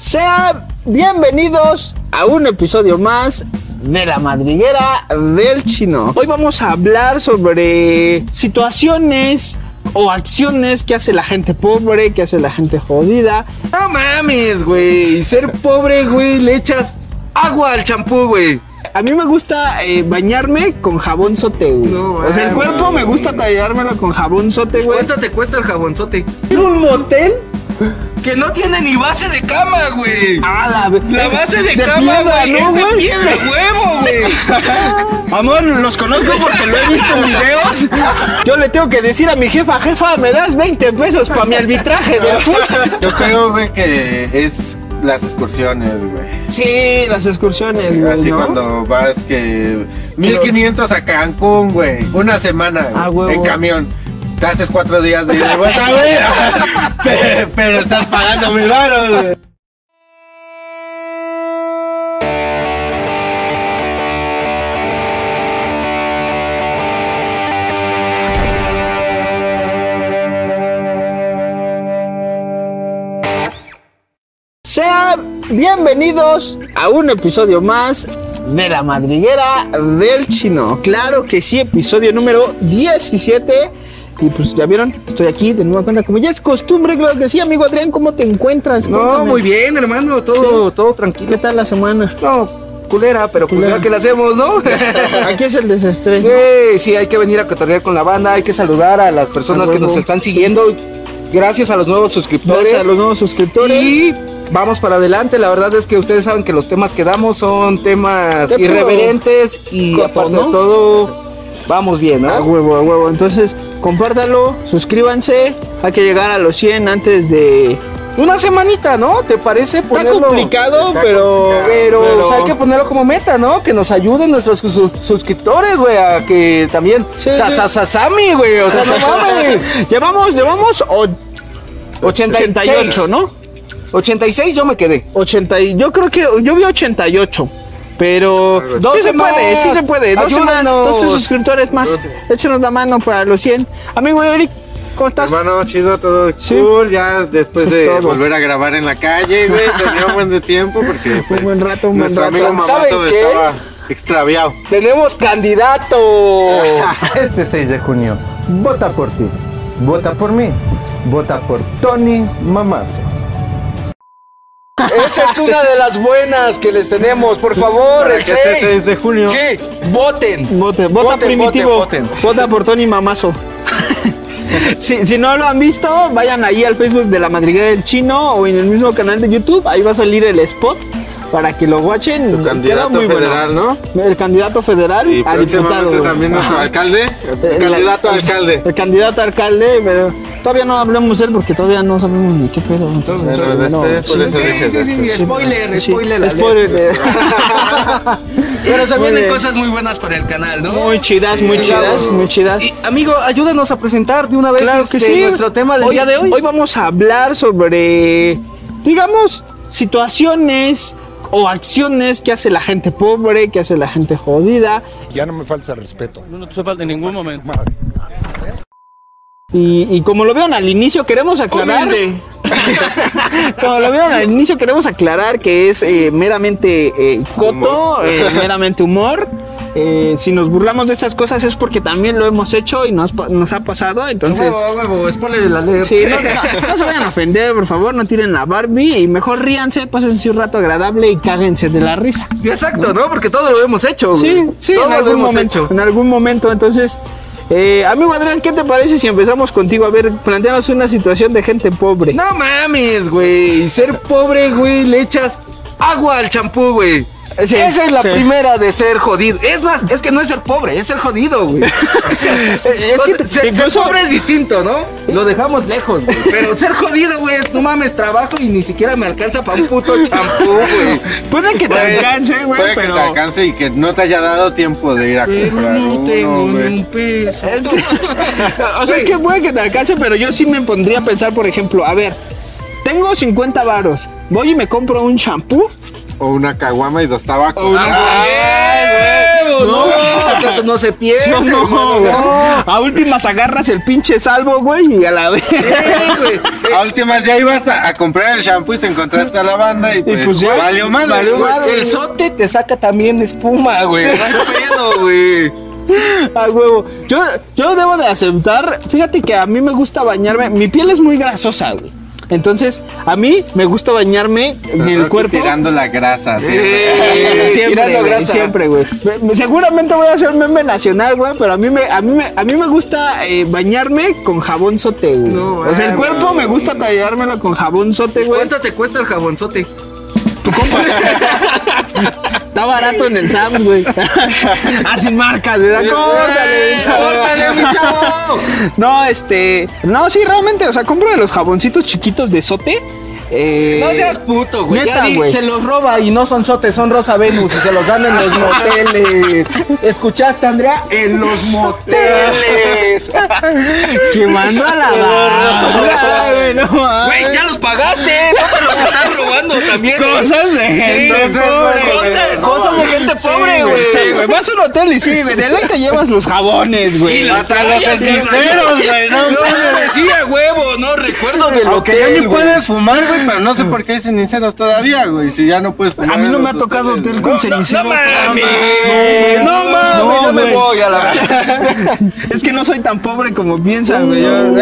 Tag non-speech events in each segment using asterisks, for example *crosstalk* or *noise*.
Sean bienvenidos a un episodio más de la madriguera del chino. Hoy vamos a hablar sobre situaciones o acciones que hace la gente pobre, que hace la gente jodida. No mames, güey. Ser pobre, güey, le echas agua al champú, güey. A mí me gusta eh, bañarme con jabón sote, güey. No, o sea, el cuerpo no, me gusta tallármelo con jabón sote, güey. ¿Cuánto te cuesta el jabonzote? ¿Ir a un motel? Que no tiene ni base de cama, güey. Ah, la, La base de, de cama, güey, ¿no, es de piedra, *laughs* huevo, güey. *laughs* Amor, los conozco porque lo he visto en videos. Yo le tengo que decir a mi jefa, jefa, ¿me das 20 pesos para mi arbitraje del *laughs* fútbol? Yo creo, güey, que es las excursiones, güey. Sí, las excursiones, güey, Así ¿no? cuando vas que 1500 a Cancún, güey. Una semana Ah, en camión. Te haces cuatro días de ida y vuelta, güey. *laughs* pero, pero estás pagando mil baros, güey. Sean bienvenidos a un episodio más de la madriguera del chino. Claro que sí, episodio número 17. Y pues ya vieron, estoy aquí de nueva cuenta. Como ya es costumbre, claro que sí, amigo Adrián, ¿cómo te encuentras? No, Cuéntame. muy bien, hermano. Todo, todo ¿Qué tranquilo. tal la semana? No, culera, pero pues Culera. ya que la hacemos, ¿no? *laughs* Aquí es el desestrés. ¿no? Güey, sí, hay que venir a cotorrear con la banda, hay que saludar a las personas A que nos están sí. siguiendo. Gracias a los nuevos suscriptores. Gracias a los nuevos suscriptores. Y vamos para adelante. La verdad es que ustedes saben que los temas que damos son temas irreverentes y aparte ¿no? de todo, vamos bien, A ¿no? huevo, a huevo. Entonces, compártalo, suscríbanse. Hay que llegar a los 100 antes de. Una semanita, ¿no? ¿Te parece Está ponerlo? complicado, Está pero. complicado. Pero, o sea, hay que ponerlo como meta, ¿no? Que nos ayuden nuestros sus- suscriptores, güey, a que también... Sí, Sa- Sasami, güey, o sea, no *laughs* mames. llevamos, llevamos o- 86, 88, ¿no? 86 yo me quedé. 80 y yo creo que yo vi 88. Pero Dos sí se más. puede, sí se puede. 12 más, Ayúdanos. 12 suscriptores más. Échenos la mano para los 100. Amigo Eric, ¿cómo estás? Hermano, chido, todo Sí. cool. Ya después es de todo. volver a grabar en la calle, güey. Tenía un buen de tiempo porque. pues, buen rato, un buen nuestro rato. amigo ¿Saben Mamazo qué? estaba extraviado. Tenemos candidato. *laughs* Este 6 de junio, vota por ti, vota por mí, vota por Tony Mamazo. Esa es una de las buenas que les tenemos. Por favor, Para el que este 6. 6 de junio. Sí, voten. Vote, vota Voten, primitivo. voten, voten. Vota por Tony Mamazo. *laughs* si, si no lo han visto, vayan ahí al Facebook de la Madriguera del Chino o en el mismo canal de YouTube. Ahí va a salir el spot para que lo watchen. Tu Queda candidato muy bueno. federal, ¿no? El candidato federal Y a diputado. también nuestro Ajá. alcalde. El- candidato a el- alcalde. El candidato a alcalde, pero todavía no hablemos de él porque todavía no sabemos ni qué pedo. Entonces, después, por sí, sí, sí, spoiler, sí, spoiler. spoiler. *laughs* Pero se vienen cosas muy buenas para el canal, ¿no? Muy chidas, muy Sí, chidas, claro. muy chidas. Y, amigo, ayúdanos a presentar de una vez Claro que este, sí. nuestro tema del día de hoy. Hoy vamos a hablar sobre, digamos, situaciones o acciones que hace la gente pobre, que hace la gente jodida. Ya no me falta respeto. No te falta en ningún momento. Y, y como lo vieron al inicio, queremos aclarar. *laughs* como lo vieron al inicio, queremos aclarar que es eh, meramente eh, coto, eh, meramente humor. Eh, si nos burlamos de estas cosas es porque también lo hemos hecho y nos, ha pasado. Entonces. Huevo, huevo, de la ley. Sí, no, no- *laughs* no se vayan a ofender, por favor, no tiren la Barbie y mejor ríanse, pásense un rato agradable y cáguense de la risa. Exacto, ¿no? Porque todo lo hemos hecho. Sí, güey. sí, Todo en lo algún hemos momento. hecho. En algún momento, entonces, eh, amigo Adrián, ¿qué te parece si empezamos contigo? A ver, planteanos una situación de gente pobre. No mames, güey. Ser pobre, güey, le echas agua al champú, güey. Sí, Esa es la sí. primera de ser jodido. Es más, es que no es ser pobre, es ser jodido, güey. *laughs* es que ser, incluso- ser pobre es distinto, ¿no? Lo dejamos lejos, güey. Pero ser jodido, güey, es, no mames, trabajo y ni siquiera me alcanza para un puto champú, güey. Puede que te Puede- alcance, güey, Puede pero... que te alcance y que no te haya dado tiempo de ir a Pero comprar no uno, tengo ni güey. un peso. Es que, *laughs* o sea, es que puede que te alcance, pero yo sí me pondría a pensar, por ejemplo, a ver, tengo 50 varos, voy y me compro un shampoo O una caguama y dos tabacos. o una... ¡Ay, huevo! No, eso no se piensa, ¿Sí o no, hermano, güey? no. A últimas agarras el pinche salvo, güey, y a la vez. Sí, güey. A últimas ya ibas a, a comprar el shampoo y te encontraste a la banda y pues, pues ya, valió madre. valió madre. El sote te saca también espuma, güey. No hay pedo, güey. A huevo. Yo, yo debo de aceptar, fíjate que a mí me gusta bañarme, mi piel es muy grasosa, güey. Entonces, a mí me gusta bañarme en el cuerpo. Tirando la grasa, sí. Siempre, tirando güey, grasa. siempre, güey. Me- Seguramente voy a hacer meme nacional, güey, pero a mí me, a mí me, a mí me gusta eh, bañarme con jabón sote, güey. No, o sea, el cuerpo no. me gusta bañármelo con jabón sote, güey. ¿Cuánto te cuesta el jabonzote? *laughs* Está barato en el Sam's, güey. *laughs* ah, sin marcas, ¿verdad? Córtale, córtale, mi chavo. No, este. No, sí, realmente, o sea, compro de los jaboncitos chiquitos de sote. Eh, No seas puto, güey. neta, Ya vi, güey. se los roba y no son sotes, son Rosa Venus y se los dan en los *laughs* moteles. ¿Escuchaste, Andrea? En los moteles. *laughs* Quemando a la güey, no. Güey, ya los pagaste. No te los están robando también. Cosas de gente pobre, cosas de gente pobre, güey. Sí, güey. Vas a un hotel y sí, güey. De ley te llevas los jabones, güey. Hasta los esquiceros, güey, no No, mames. decía huevo, no recuerdo del Aunque ya hotel, ni puedes fumar, güey, pero no sé por qué hay ceniceros todavía, güey. Si ya no puedes fumar. A mí no me ha tocado hotel con cenicero. No mames, No, no mames, no, me voy a la verdad. *laughs* Es que no soy tan pobre como piensan, güey. Uh,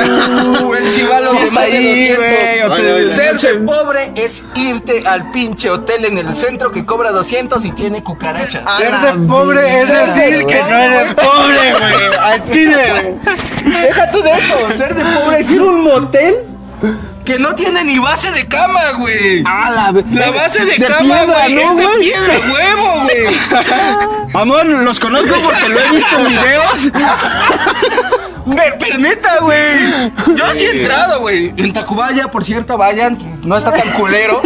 Sí de está de ahí, 200. güey. Ser de pobre es irte al pinche hotel en el centro que cobra 200 y tiene cucarachas. Ser de pobre es de decir que no eres pobre, güey. Al chile, güey. Deja tú de eso. Ser de pobre es ir a un motel que no tiene ni base de cama, güey. Ah, la, La base de, de cama, piedra, güey, ¿no, es de piedra, *laughs* huevo, güey. *laughs* Amor, los conozco porque lo he visto en videos. *laughs* Ver, pero neta, güey. Yo sí he entrado, güey. En Tacubaya, por cierto, vayan. No está tan culero.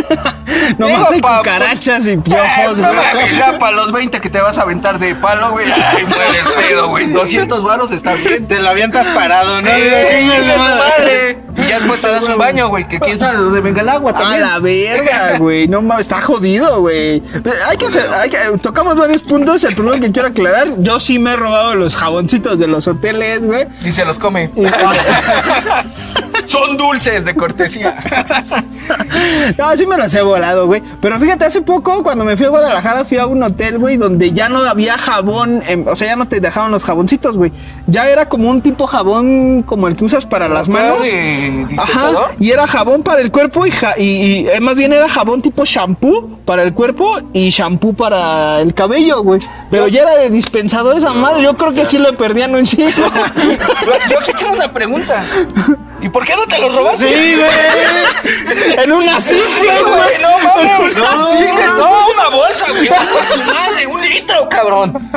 Nomás Digo, hay pa- cucarachas y Eh, piojos, no güey. ya para los 20 que te vas a aventar de palo, güey. Ay, muere el pedo, güey. 200 varos está bien. Te la avientas parado, ¿no? Eh, su madre. Ya después te das un baño, güey. Que quién sabe de dónde venga el agua A también. la verga, *laughs* güey. No mames, está jodido, güey. Hay que hacer, hay que, tocamos varios puntos. El primero que quiero aclarar, yo sí me he robado los jaboncitos de los hoteles, güey. Y se los come. *laughs* Son dulces de cortesía. *laughs* *laughs* No, sí me los he volado, güey. Pero fíjate, hace poco, cuando me fui a Guadalajara, fui a un hotel, güey, donde ya no había jabón, em, o sea, ya no te dejaban los jaboncitos, güey. Ya era como un tipo jabón como el que usas para las manos. de Ajá, y era jabón para el cuerpo y, ja- y, y, eh, más bien era jabón tipo shampoo para el cuerpo y shampoo para el cabello, güey. Pero ya era de dispensador esa madre, yo creo que sí le perdían un chico. *laughs* Yo aquí tengo una pregunta. *laughs* ¿Y por qué no te los robaste? Sí, güey. en una cifra, güey. no mames. No, No, no, una bolsa, güey. A su madre, un litro, cabrón.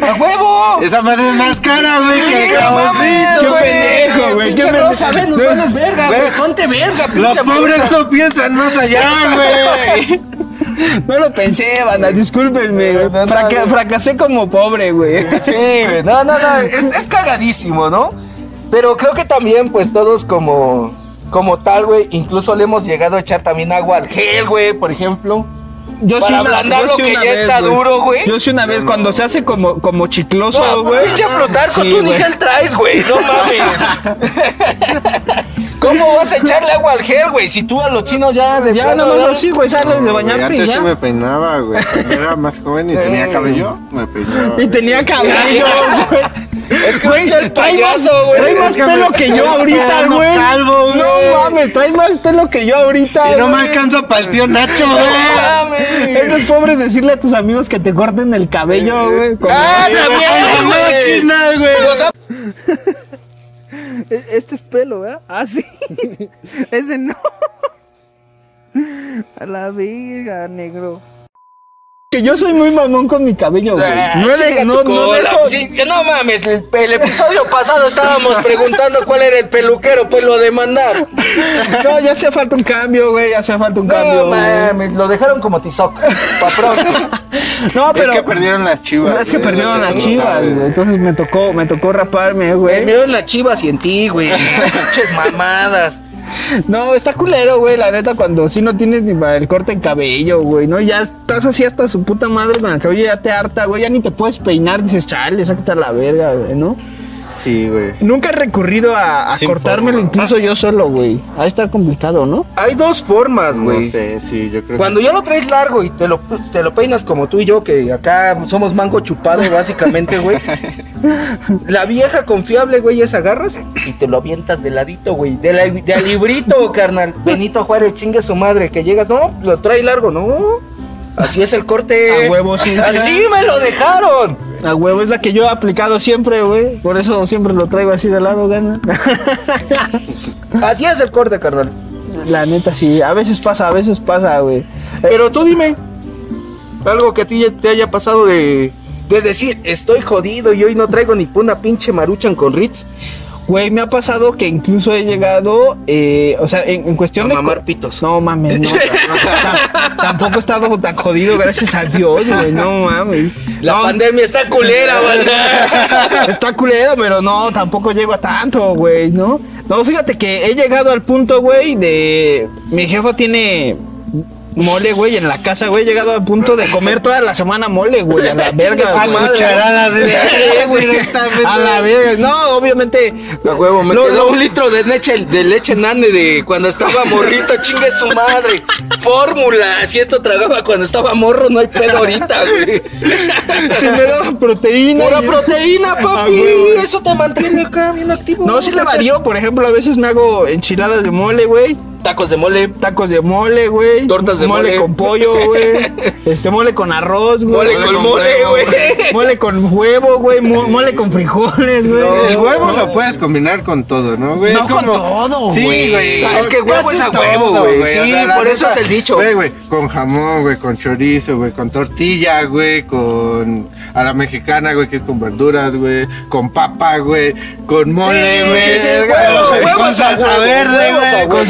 ¡A huevo! Esa madre es más cara, güey, que el no qué güey. pendejo, güey, Pinche. Rosa, ven, nos vales verga, güey. Ponte verga, pinche Los pobres no piensan más allá, güey. *laughs* No lo pensé, banda, discúlpenme, güey. No, no, Fraca- no. fracasé como pobre, güey. Sí, güey. No, no, no. Es, es cagadísimo, ¿no? Pero creo que también, pues todos como, como tal, güey, incluso le hemos llegado a echar también agua al gel, güey, por ejemplo. Yo Para ablandar yo lo que ya está duro, güey. Yo sí una vez, cuando se hace como, como chicloso, No, güey. pinche Plutarco, Sí, tú ni gel traes, güey. No mames. *laughs* ¿Cómo vas a echarle agua al gel, güey? Si tú a los chinos ya de Ya plano, nomás así, güey, sales de bañarte y Antes ya. sí me peinaba, güey. Cuando era más joven y tenía cabello, me peinaba. Y tenía cabello, *laughs* güey. Es que Güey, no el trae más, payaso, güey. trae más pelo que yo *laughs* ahorita, güey. calvo, güey. No mames, trae más pelo que yo ahorita. Y no me güey. alcanza para el tío Nacho, No güey. mames. Es de pobres decirle a tus amigos que te corten el cabello, güey. con Ah, la- también, güey. máquina, güey. O sea, Este es pelo, ¿verdad? Ah, sí. *laughs* Ese no. A la verga, negro. Que yo soy muy mamón con mi cabello, güey. Ah, No, chinga no, no cola. dejo. Sí, no mames, el, el episodio pasado estábamos preguntando cuál era el peluquero, pues lo de mandar. No, ya hacía falta un cambio, güey. Ya hacía falta un No cambio. güey. mames, lo dejaron como tizoc. Pa' pronto. *laughs* No, pero. Es que perdieron las chivas. Es que güey, perdieron las chivas, güey. Entonces me tocó, me tocó raparme, Me güey. vieron las chivas y en ti, güey. *laughs* Pinches mamadas. No, está culero, güey, la neta, cuando sí no tienes ni para el corte de cabello, güey, ¿no? Ya estás así hasta su puta madre con el cabello, ya te harta, güey, ya ni te puedes peinar, dices, chale, sácate a la verga, güey, ¿no? Sí, güey. Nunca he recurrido a, cortármelo forma. incluso yo solo, güey. Ha de estar complicado, ¿no? Hay dos formas, güey. No sé, sí, yo creo Cuando que ya lo traes largo y te lo, te lo peinas como tú y yo, que acá somos mango chupado básicamente, güey. *laughs* La vieja confiable, güey, es agarras y te lo avientas de ladito, güey. De, la- de al librito, *laughs* carnal. Benito Juárez, chingue su madre, que llegas, no, lo trae largo, no. Así es el corte. A huevo, sí, sí. Así me lo dejaron. A huevo es la que yo he aplicado siempre, güey. Por eso siempre lo traigo así de lado, gana. *laughs* Así es el corte, carnal. La neta, sí. A veces pasa, a veces pasa, güey. Pero tú dime, algo que a ti te haya pasado de, de decir, estoy jodido y hoy no traigo ni una pinche maruchan con Ritz. Güey, me ha pasado que incluso he llegado, eh, o sea, en, en cuestión A de... mamar pitos. No mames, no. *laughs* Tam- tampoco he estado tan jodido, gracias a Dios, güey. No mames. La No, pandemia está culera, *laughs* ¿vale? Está culero, pero no, tampoco llego a tanto, güey, ¿no? No, fíjate que he llegado al punto, güey, de... Mi jefa tiene mole, güey, en la casa, güey. He llegado al punto de comer toda la semana mole, güey, a la *laughs* verga, A güey. cucharadas de *laughs* güey, A la verga. No, obviamente... A huevo, me Lo- quedó lo- un litro de leche, de leche nane de cuando estaba morrito, chingue su madre. Fórmula, si esto tragaba cuando estaba morro, no hay pedo ahorita, güey. *laughs* Se me daba proteína. Pura y- proteína, Ah, papi. Eso te mantiene acá bien activo. No, sí le varío. Por ejemplo, a veces me hago enchiladas de mole, güey. Tacos de mole. Tacos de mole, güey. Tortas de mole. mole. con pollo, güey. *laughs* Este, mole con arroz, güey. Mole con mole, güey. *laughs* Mole con huevo, güey. mo- Mole con frijoles, güey. El huevo lo puedes combinar con todo, ¿no, güey? No Es con todo, Sí, güey. Ah, es que huevo es a todo, huevo, güey. O Sí, sea, por eso es el dicho. Güey, güey, con jamón, güey, con chorizo, güey, con tortilla, güey, con a la mexicana, güey, que es con verduras, güey, con papa, güey, con mole, Sí, güey, sí, sí, güey, huevo, güey, huevos con a salsa huevo, verde, güey. huevo. Con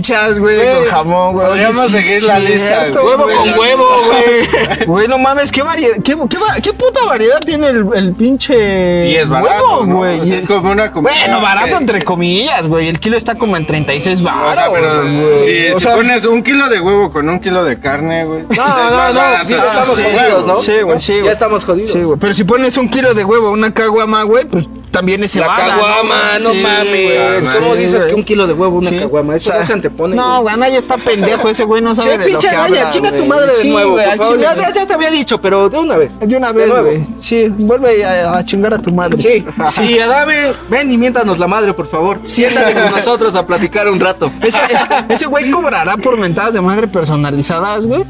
salchichas, güey. Güey, Con jamón, güey. podríamos sí, seguir la lista, cierto, Huevo güey. con huevo, güey. *laughs* Güey, no mames, qué variedad, qué, qué, qué puta variedad tiene el, el pinche Y es barato, huevo, ¿no? güey. O sea, Y es como una comida Bueno, barato que- entre comillas, güey. El kilo está como en 36 O sea, baros, pero güey. si, O si sea, pones un kilo de huevo con un kilo de carne, güey. No, no, no, sí, estamos sí, jodidos, ¿no? Sí, güey, sí, Ya estamos jodidos. Sí, güey. Pero si pones un kilo de huevo, una caguama, güey, pues también es La caguama, no Sí, mames. güey, ¿Cómo sí, dices güey. que un kilo de huevo, una Sí. caguama? Eso O sea, no se antepone. No, güey. güey, ya está pendejo ese güey, no sabe ¿Qué de lo pinche que habla, Chinga tu madre de Sí, nuevo, güey, por favor. Ya, ya- te había dicho, pero de una vez. De una vez, nuevo. güey. Sí, vuelve a, a chingar a tu madre. Sí, sí, Adame, ven y miéntanos la madre, por favor. Siéntate con nosotros a platicar un rato. Ese, ese güey cobrará por mentadas de madre personalizadas, güey.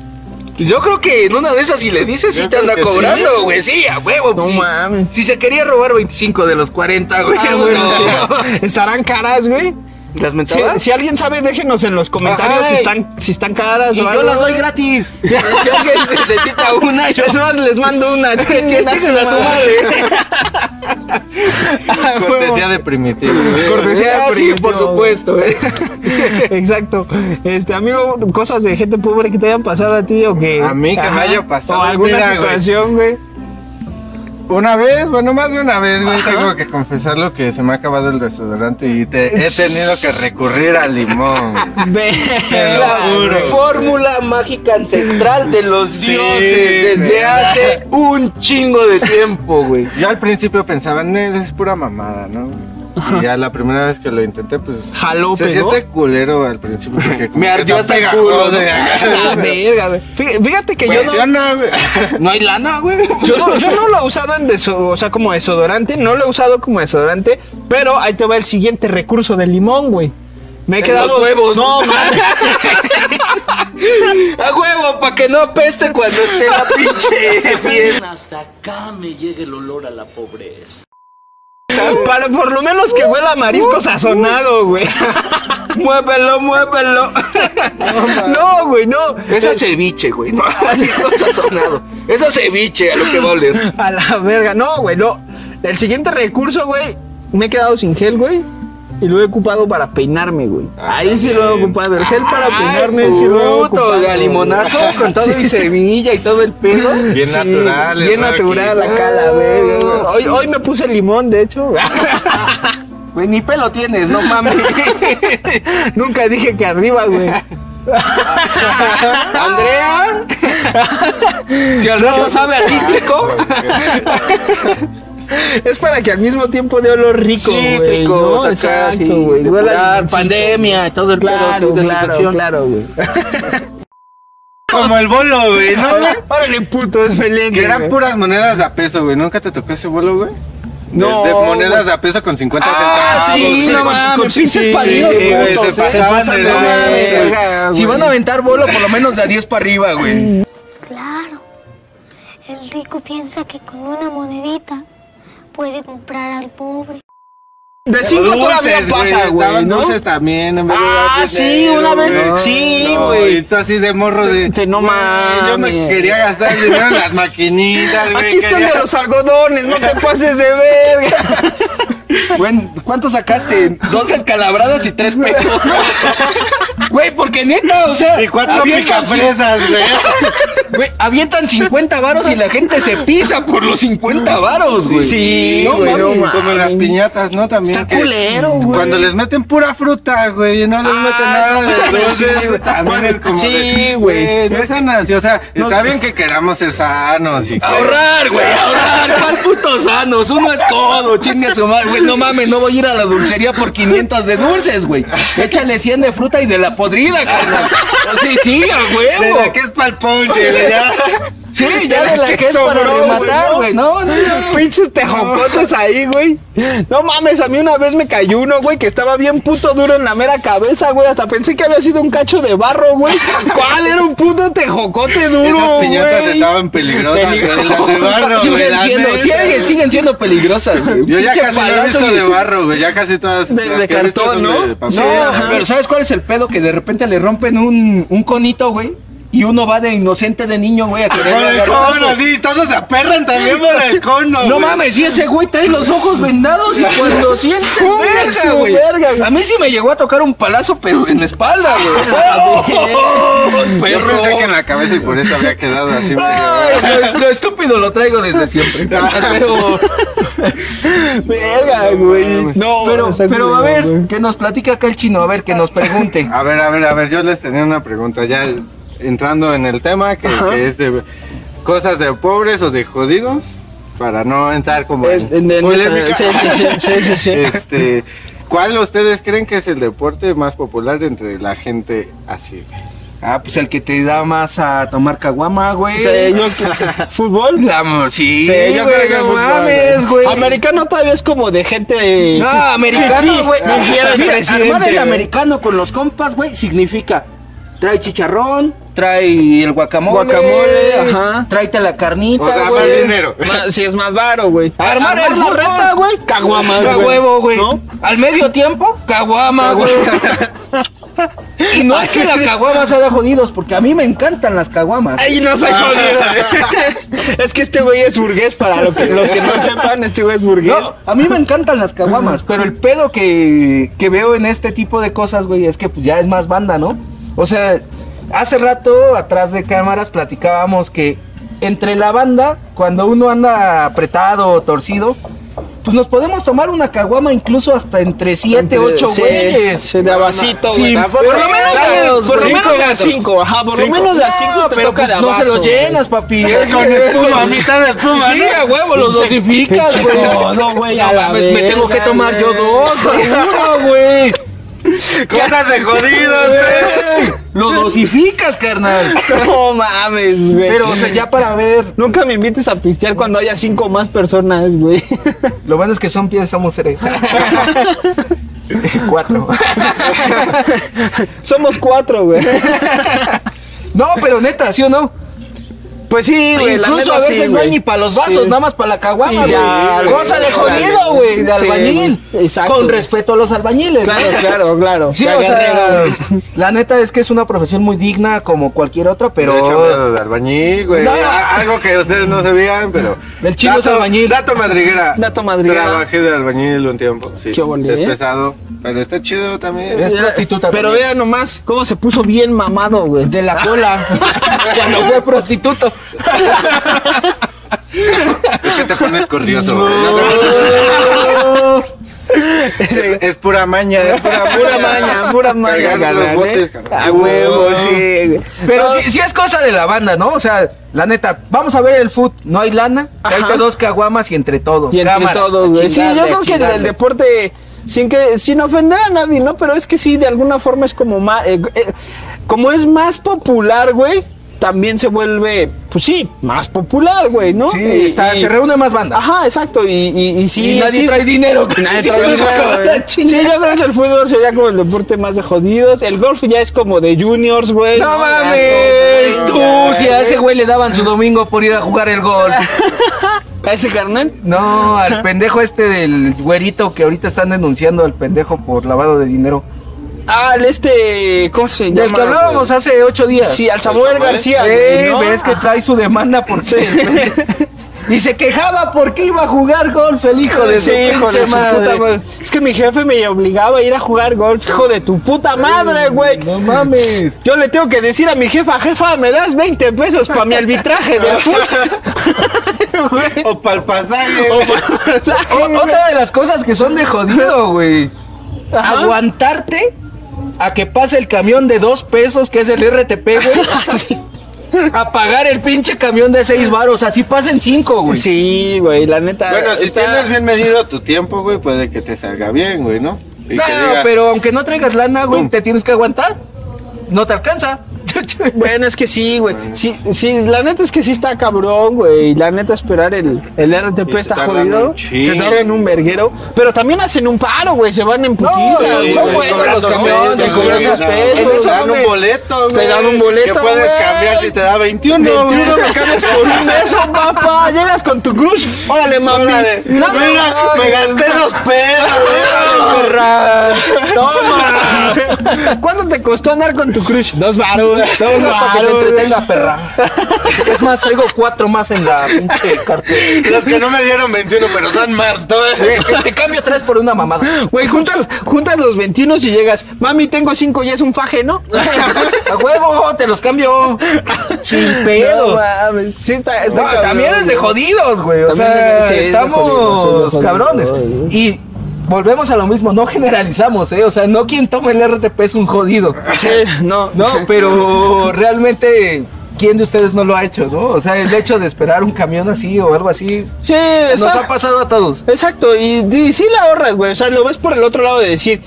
Yo creo que en una de esas, si le dices, sí te anda cobrando, güey. Sí, a huevo. No sí. mames. Si se quería robar 25 de los 40, güey. Ah, bueno, no. *laughs* sí. Estarán caras, güey. ¿Las Si, mentadas? si alguien sabe, déjenos en los comentarios Ajá, si están, si están caras Y o yo algo, las doy gratis. *laughs* Si alguien necesita una, yo Es más, les mando una. *laughs* Ah, *laughs* Cortesía de primitivo. Cortesía Ah, de sí, primitivo, por supuesto. eh. Exacto. Este, amigo, cosas de gente pobre que te hayan pasado a ti o que. A mí que me haya pasado, O alguna mira, situación, güey. Una vez, bueno, más de una vez, güey, tengo que confesarlo que se me ha acabado el desodorante y te- he tenido que recurrir al limón. *laughs* güey. fórmula mágica ancestral de los Sí, dioses desde hace un chingo de tiempo, güey. Yo al principio pensaba, no, es pura mamada, ¿no? Y ya la primera vez que lo intenté, pues. Jaló, Se pegó. siente culero al principio. *laughs* Porque Me ardió hasta el culo, de- *laughs* La verga, güey. Fí- Fíjate que yo no, güey. *laughs* No hay lana, güey. yo no, yo no lo he usado en deso- o sea, como desodorante, no lo he usado como desodorante, pero ahí te va el siguiente recurso del limón, güey. Me he En quedado. los huevos. No, mames. A huevo, para que no apeste cuando esté la pinche fiesta. Hasta acá me llega el olor a la pobreza. Para por lo menos que huela marisco sazonado, güey. *laughs* Muévelo, muévelo. *laughs* No, güey, no. Eso es ceviche, güey. No, *laughs* es sazonado. Eso es ceviche a lo que va a oler. A la verga. No, güey, no. El siguiente recurso, güey, me he quedado sin gel, güey. Y lo he ocupado para peinarme, güey. Ahí sí lo he ocupado. El gel para peinarme sí lo he ocupado. limonazo güey. con todo y Sí. semilla y todo el pedo. Bien Sí, natural. Bien natural Aquí. acá, la verga. güey. Hoy, hoy me puse limón, de hecho. *laughs* Güey, ni pelo tienes, no mames. *laughs* Nunca dije que arriba, güey. *laughs* Andrea. si al rato sabe a cítrico. Es para que al mismo tiempo dé olor rico, güey. Cítricos, ¿no? Exacto, sí, güey. Pandemia y todo el pedo, Claro, sí, claro, claro, güey. *laughs* Como el bolo, güey, ¿no? güey? Órale, puto, es feliz. Que eran puras monedas de a peso, güey. ¿Nunca te tocó ese bolo, güey? De- No, De, monedas de a peso con 50 Ah, centavos. sí, sí, no con- mames, con- pinches sí, paridos sí, güey, se eh. pasan de güey. Si van a aventar bolo, por lo menos de a 10 para arriba, güey. Claro. El rico piensa que con una monedita puede comprar al pobre. De cinco todavía pasa, güey, ¿no? dulces también. en vez de Ah, sí, dinero, una vez- güey. sí, No, güey. Y tú así de morro de. Te- no güey, Yo me mames. quería gastar dinero en las maquinitas, güey. Aquí están quería- de los algodones, no te pases de verga. Güey, ¿cuánto sacaste? Dos escalabradas y tres pesos. *laughs* Güey, porque neta, o sea. Y cuatro picafresas, güey. *laughs* Güey, avientan 50 varos y la gente se pisa por los 50 varos, güey. Sí, no güey. Como las piñatas, ¿no? También. Está culero, güey. Cuando les meten pura fruta, güey, y no les meten nada de sí, güey, también es como. Sí, güey. No es o sea, está bien que queramos ser sanos y. Ahorrar, güey, ahorrar. ¿Cuál puto sanos? Uno es codo, chingue su madre, güey. No mames, no voy a ir a la dulcería por 500 de dulces, güey. Échale 100 de fruta y de la podrida. *laughs* Sí, sí, a De huevo. la que es pa'l ponche, ya. Sí, *laughs* ya de la que es para rematar, güey. No, no, no. Pinches tejocotes ahí, güey. No mames, a mí una vez me cayó uno, güey, que estaba bien puto duro en la mera cabeza, güey. Hasta pensé que había sido un cacho de barro, güey. *laughs* ¿Cuál era un puto tejocote duro, Esas piñatas güey? estaban peligrosas, güey, las de barro, güey. Siguen siendo, neta, siguen, güey. siguen siendo peligrosas, güey. Yo ya casi no he visto y- de barro, güey. Ya casi todas. De- cartón, ¿no? de No, ajá. pero ¿sabes cuál es el pedo? Que de repente le rompen un, un conito, güey. Y uno va de inocente de niño, güey, a querer Por el agarrar, cono, sí, todos se aperran también por el *laughs* cono. No mames, y ese güey trae los ojos vendados y cuando siente *laughs* Pum, verga, güey. verga, güey. A mí sí me llegó a tocar un palazo, pero en la espalda, güey. *laughs* Yo Perro. pensé que en la cabeza y por eso había quedado así. Ay, lo, lo estúpido lo traigo desde siempre. Pero, Verga, güey. No, pero, pero a ver, que nos platique acá el chino, a ver, que nos pregunte. A ver, a ver, a ver, yo les tenía una pregunta ya entrando en el tema que, que es de cosas de pobres o de jodidos para no entrar como Es- en, en- en polémica. esa- sí, sí, sí, sí, sí, sí. *laughs* Este, ¿cuál ustedes creen que es el deporte más popular entre la gente así? Ah, pues el que te da más a tomar caguama, güey. Sí, yo *laughs* ¿Fútbol? La- sí, Sí, yo güey, creo que no mames, güey. Americano todavía es como de gente. No, americano, güey. Mira, armar el güey. americano con los compas, güey, significa trae chicharrón, trae el guacamole, Guacamole, ajá. tráete la carnita, O sea, más güey. dinero. Más- sí, es más varo, güey. *laughs* Armar el la fútbol. reta, güey. Caguamas, A güey. huevo, güey. ¿No? Al medio tiempo, caguama, güey. *laughs* y no es que la caguama sea de jodidos, porque a mí me encantan las caguamas. Ay, no soy jodido. güey. *laughs* es que este güey es burgués, para lo que- los que no sepan, este güey es burgués. No, a mí me encantan las caguamas, pero el pedo que, que veo en este tipo de cosas, güey, es que pues ya es más banda, ¿no? O sea, hace rato, atrás de cámaras, platicábamos que entre la banda, cuando uno anda apretado o torcido, pues nos podemos tomar una caguama incluso hasta entre siete, Entre- ocho sí, güeyes. sí, de abacito, Sí, güey. por lo menos, Claro, por cinco menos de a gatos. cinco, ajá, por lo menos de a cinco No, te pero toca pues de no se abazo, lo güey. llenas, papi. Es Con espuma, mitad de espuma, Sí, a huevo, los dosificas, güey. güey, a No la mames, me tengo que tomar yo güey. dos, güey, uno, güey. Cosas de jodidos, güey. Lo dosificas, carnal. No mames, güey. Pero, o sea, ya para ver. Nunca me invites a pistear cuando haya cinco más personas, güey. Lo bueno es que son pies, somos seres. *laughs* Cuatro. Somos cuatro, güey. No, pero neta, ¿sí o no? Pues sí, güey. la Incluso neta a veces sí, no hay ni para los vasos, Sí. nada más para la caguama, güey. Cosa de jodido, güey, de albañil. Exacto, Con respeto a los albañiles. Claro, ¿no? claro, claro. Sí, o sea, la neta es que es una profesión muy digna como cualquier otra, Pero... pero... de albañil, güey. No. Algo que ustedes no sabían, pero... El chino es albañil. Dato madriguera. Dato madriguera. Trabajé de albañil un tiempo, sí. Qué ole, Es pesado, pero está chido también. Es prostituta Pero también. vea nomás cómo se puso bien mamado, güey. De la cola. *laughs* Cuando fue prostituto. Es que te pones corrioso, güey. Es, es pura maña, es pura maña. Pura maña, pura maña, los botes, ¿eh? A huevo, sí. güey. Pero No, sí, sí es cosa de la banda, ¿no? O sea, la neta, vamos a ver el foot, no hay lana, tráete dos caguamas y entre todos. Y entre cámara, todo, a güey. Sí, yo creo que el, el deporte, sin que, sin ofender a nadie, ¿no? Pero es que sí, de alguna forma es como más, eh, eh, como es más popular, güey, también se vuelve, pues sí, más popular, güey, ¿no? Sí, está- y- se reúne más banda. Ajá, exacto, y, y, y sí. Y nadie sí, trae dinero. y Nadie Sí, trae *laughs* dinero, *laughs* güey. Sí, yo creo que el fútbol sería como el deporte más de jodidos. El golf ya es como de juniors, güey. No mames, tú, si a ese güey. güey le daban su domingo por ir a jugar el golf. *laughs* ¿A ese carnal? No, al pendejo este del güerito que ahorita están denunciando al pendejo por lavado de dinero. Ah, el este, ¿cómo se llama? Del que hablábamos güey? hace ocho días. Sí, al Samuel García. Ves que trae su demanda el pendejo- y se quejaba porque iba a jugar golf el hijo de sí, su hijo de su madre. puta madre. Es que mi jefe me obligaba a ir a jugar golf, hijo de tu puta madre, güey. No mames. Yo le tengo que decir a mi jefa, jefa, me das 20 pesos para mi arbitraje del *laughs* fútbol. *laughs* O para el pasaje. O otra de las cosas que son de jodido, güey. Aguantarte a que pase el camión de dos pesos, que es el RTP, güey. *laughs* A pagar el pinche camión de seis varos. Así pasen cinco, güey. Sí, güey, la neta. Bueno, si está- tienes bien medido tu tiempo, güey, puede que te salga bien, güey, ¿no? Y No, diga, pero aunque no traigas lana, güey, te tienes que aguantar. No te alcanza. *laughs* Bueno, es que sí, güey. Sí, sí, la neta es que sí está cabrón, güey. La neta esperar el, el RTP está jodido. Se tardan un verguero. Pero también hacen un paro, güey. Se van en putiza. son- güey. son buenos los camiones, pesos, cobran no, pesos. Te dan un boleto, güey. dan un boleto, Que puedes cambiar si te da 21, 21 güey. lo cambias por un beso, papá. Llegas con tu crush. Órale, mami. No, Mira, no, me gasté dos pesos. Toma. ¿Cuánto te costó andar con tu crush? Dos varos. *laughs* Dos Para que se varos. entretenga, perra. *laughs* Es más, traigo cuatro más en la pinche cartera. Los que no me dieron 21, pero dan más. Eh, Te cambio tres por una mamada. Güey, juntas, juntas los 21 y llegas. Mami, tengo cinco y es un faje, ¿no? *laughs* A huevo, te los cambio. Sin No pedos. mames. Sí, está, está No, cabrón, también es de jodidos, güey. O sea, sí, estamos cabrones. Y volvemos a lo mismo, no generalizamos, ¿eh? O sea, no quien toma el RTP es un jodido. Sí, no. No, pero realmente, ¿quién de ustedes no lo ha hecho, no? O sea, el hecho de esperar un camión así o algo así, Sí, nos ha pasado a todos. Exacto, y, y sí le ahorras, güey. O sea, lo ves por el otro lado de decir.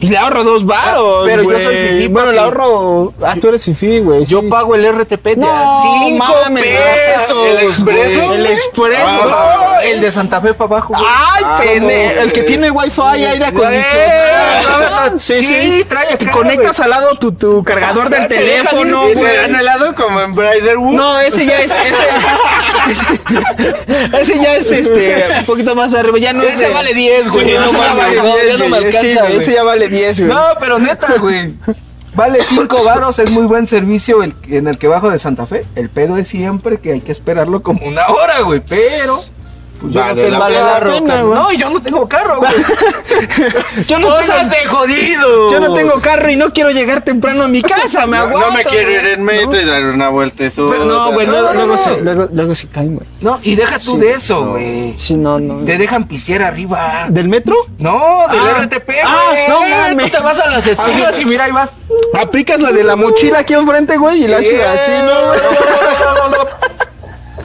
Y le ahorro dos varos. Ah, pero yo güey. soy fifí, Bueno, le ahorro. Ah, tú eres fifí, güey. Yo sí. pago el RTP de No, a 5 mames. pesos. ¿El expreso? güey. El expreso. Ah, No, el de Santa Fe para abajo, güey. Ay, Ah, pene. no, El que güey. tiene wifi, aire Güey, acondicionado. *laughs* no, sí, trae acá, Y conectas al lado tu, tu cargador del Te dejan teléfono, ir, ¿Y te güey. dan helado como en Briderwood? No, ese ya es. Ese, ese, *laughs* ese ya es este. Un poquito más arriba. Ya no es. Ese de- vale 10, güey, Sí, ese ya no, 10, ya no me güey. alcanza, Sí, güey, güey. Ese ya vale 10, güey. No, pero neta, güey. Vale 5 varos, es muy buen servicio el, en el que bajo de Santa Fe. El pedo es siempre que hay que esperarlo como una hora, güey. Pero. Pues yo Vale no tengo la Vale la pena, güey. No, yo no tengo carro, güey. *laughs* Yo no Cosas tengo- de jodido. Yo no tengo carro y no quiero llegar temprano a mi casa, me *laughs* No, aguanto. no me quiero ir en metro y dar una vuelta eso. Pero no, güey, no, luego, no, luego no. se, luego, luego se caen, güey. No, y deja tú Sí, de eso, no. güey. Sí, no, no. Te dejan pistear arriba. ¿Del metro? No, del Ah. RTP, Ah, güey. no mames. Tú te vas a las esquinas y mira, ahí vas. Aplicas la de la mochila aquí enfrente, güey, y la haces así, ¿no?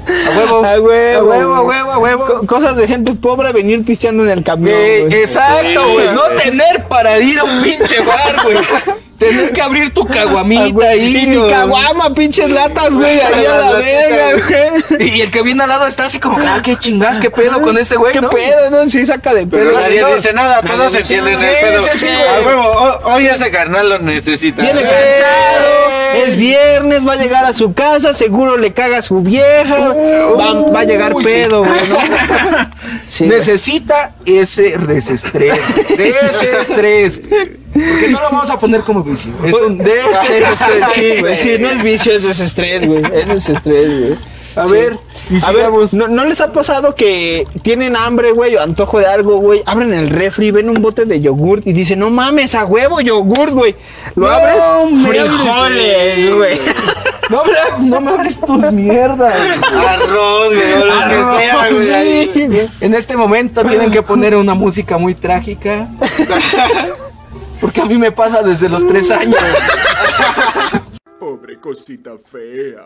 A huevo. A huevo. A huevo, a huevo, a huevo. Co- cosas de gente pobre venir pisteando en el camión, Eh, güey. exacto, güey. No tener para ir a un pinche bar, güey. *laughs* tener que abrir tu Ah, caguamita güey. ahí. Y ni caguama, pinches latas, güey, ahí a la verga, güey. Y el que viene al lado está así como, ah, qué chingas, qué pedo con este güey, ¿Qué ¿no? pedo, no? Sí, saca de Pero pedo. nadie no. dice nada, todos entienden el Sí, pedo. sí, sí, A güey. huevo, ho- hoy ese carnal lo necesita. Viene cansado, es viernes, va a llegar a su casa, seguro le caga a su vieja, va, va a llegar Uy, sí. pedo, güey, ¿no? *laughs* Sí, güey. Necesita ese desestrés. Desestrés. Porque no lo vamos a poner como vicio. Es un desestrés. Desestrés, sí, güey, *laughs* sí, no es vicio, es desestrés, güey, es desestrés, güey. A Sí. ver, y A ver. ¿no, no les ha pasado que tienen hambre, güey, o antojo de algo, güey? Abren el refri, ven un bote de yogurt y dicen, no mames, a huevo, yogurt, güey. Lo No, abres, frijoles, güey. *laughs* No, me hables tus mierdas. Arroz, güey, o lo que sea, güey. Sí. En este momento tienen que poner una música muy trágica. *laughs* Porque a mí me pasa desde los tres años. Pobre cosita fea.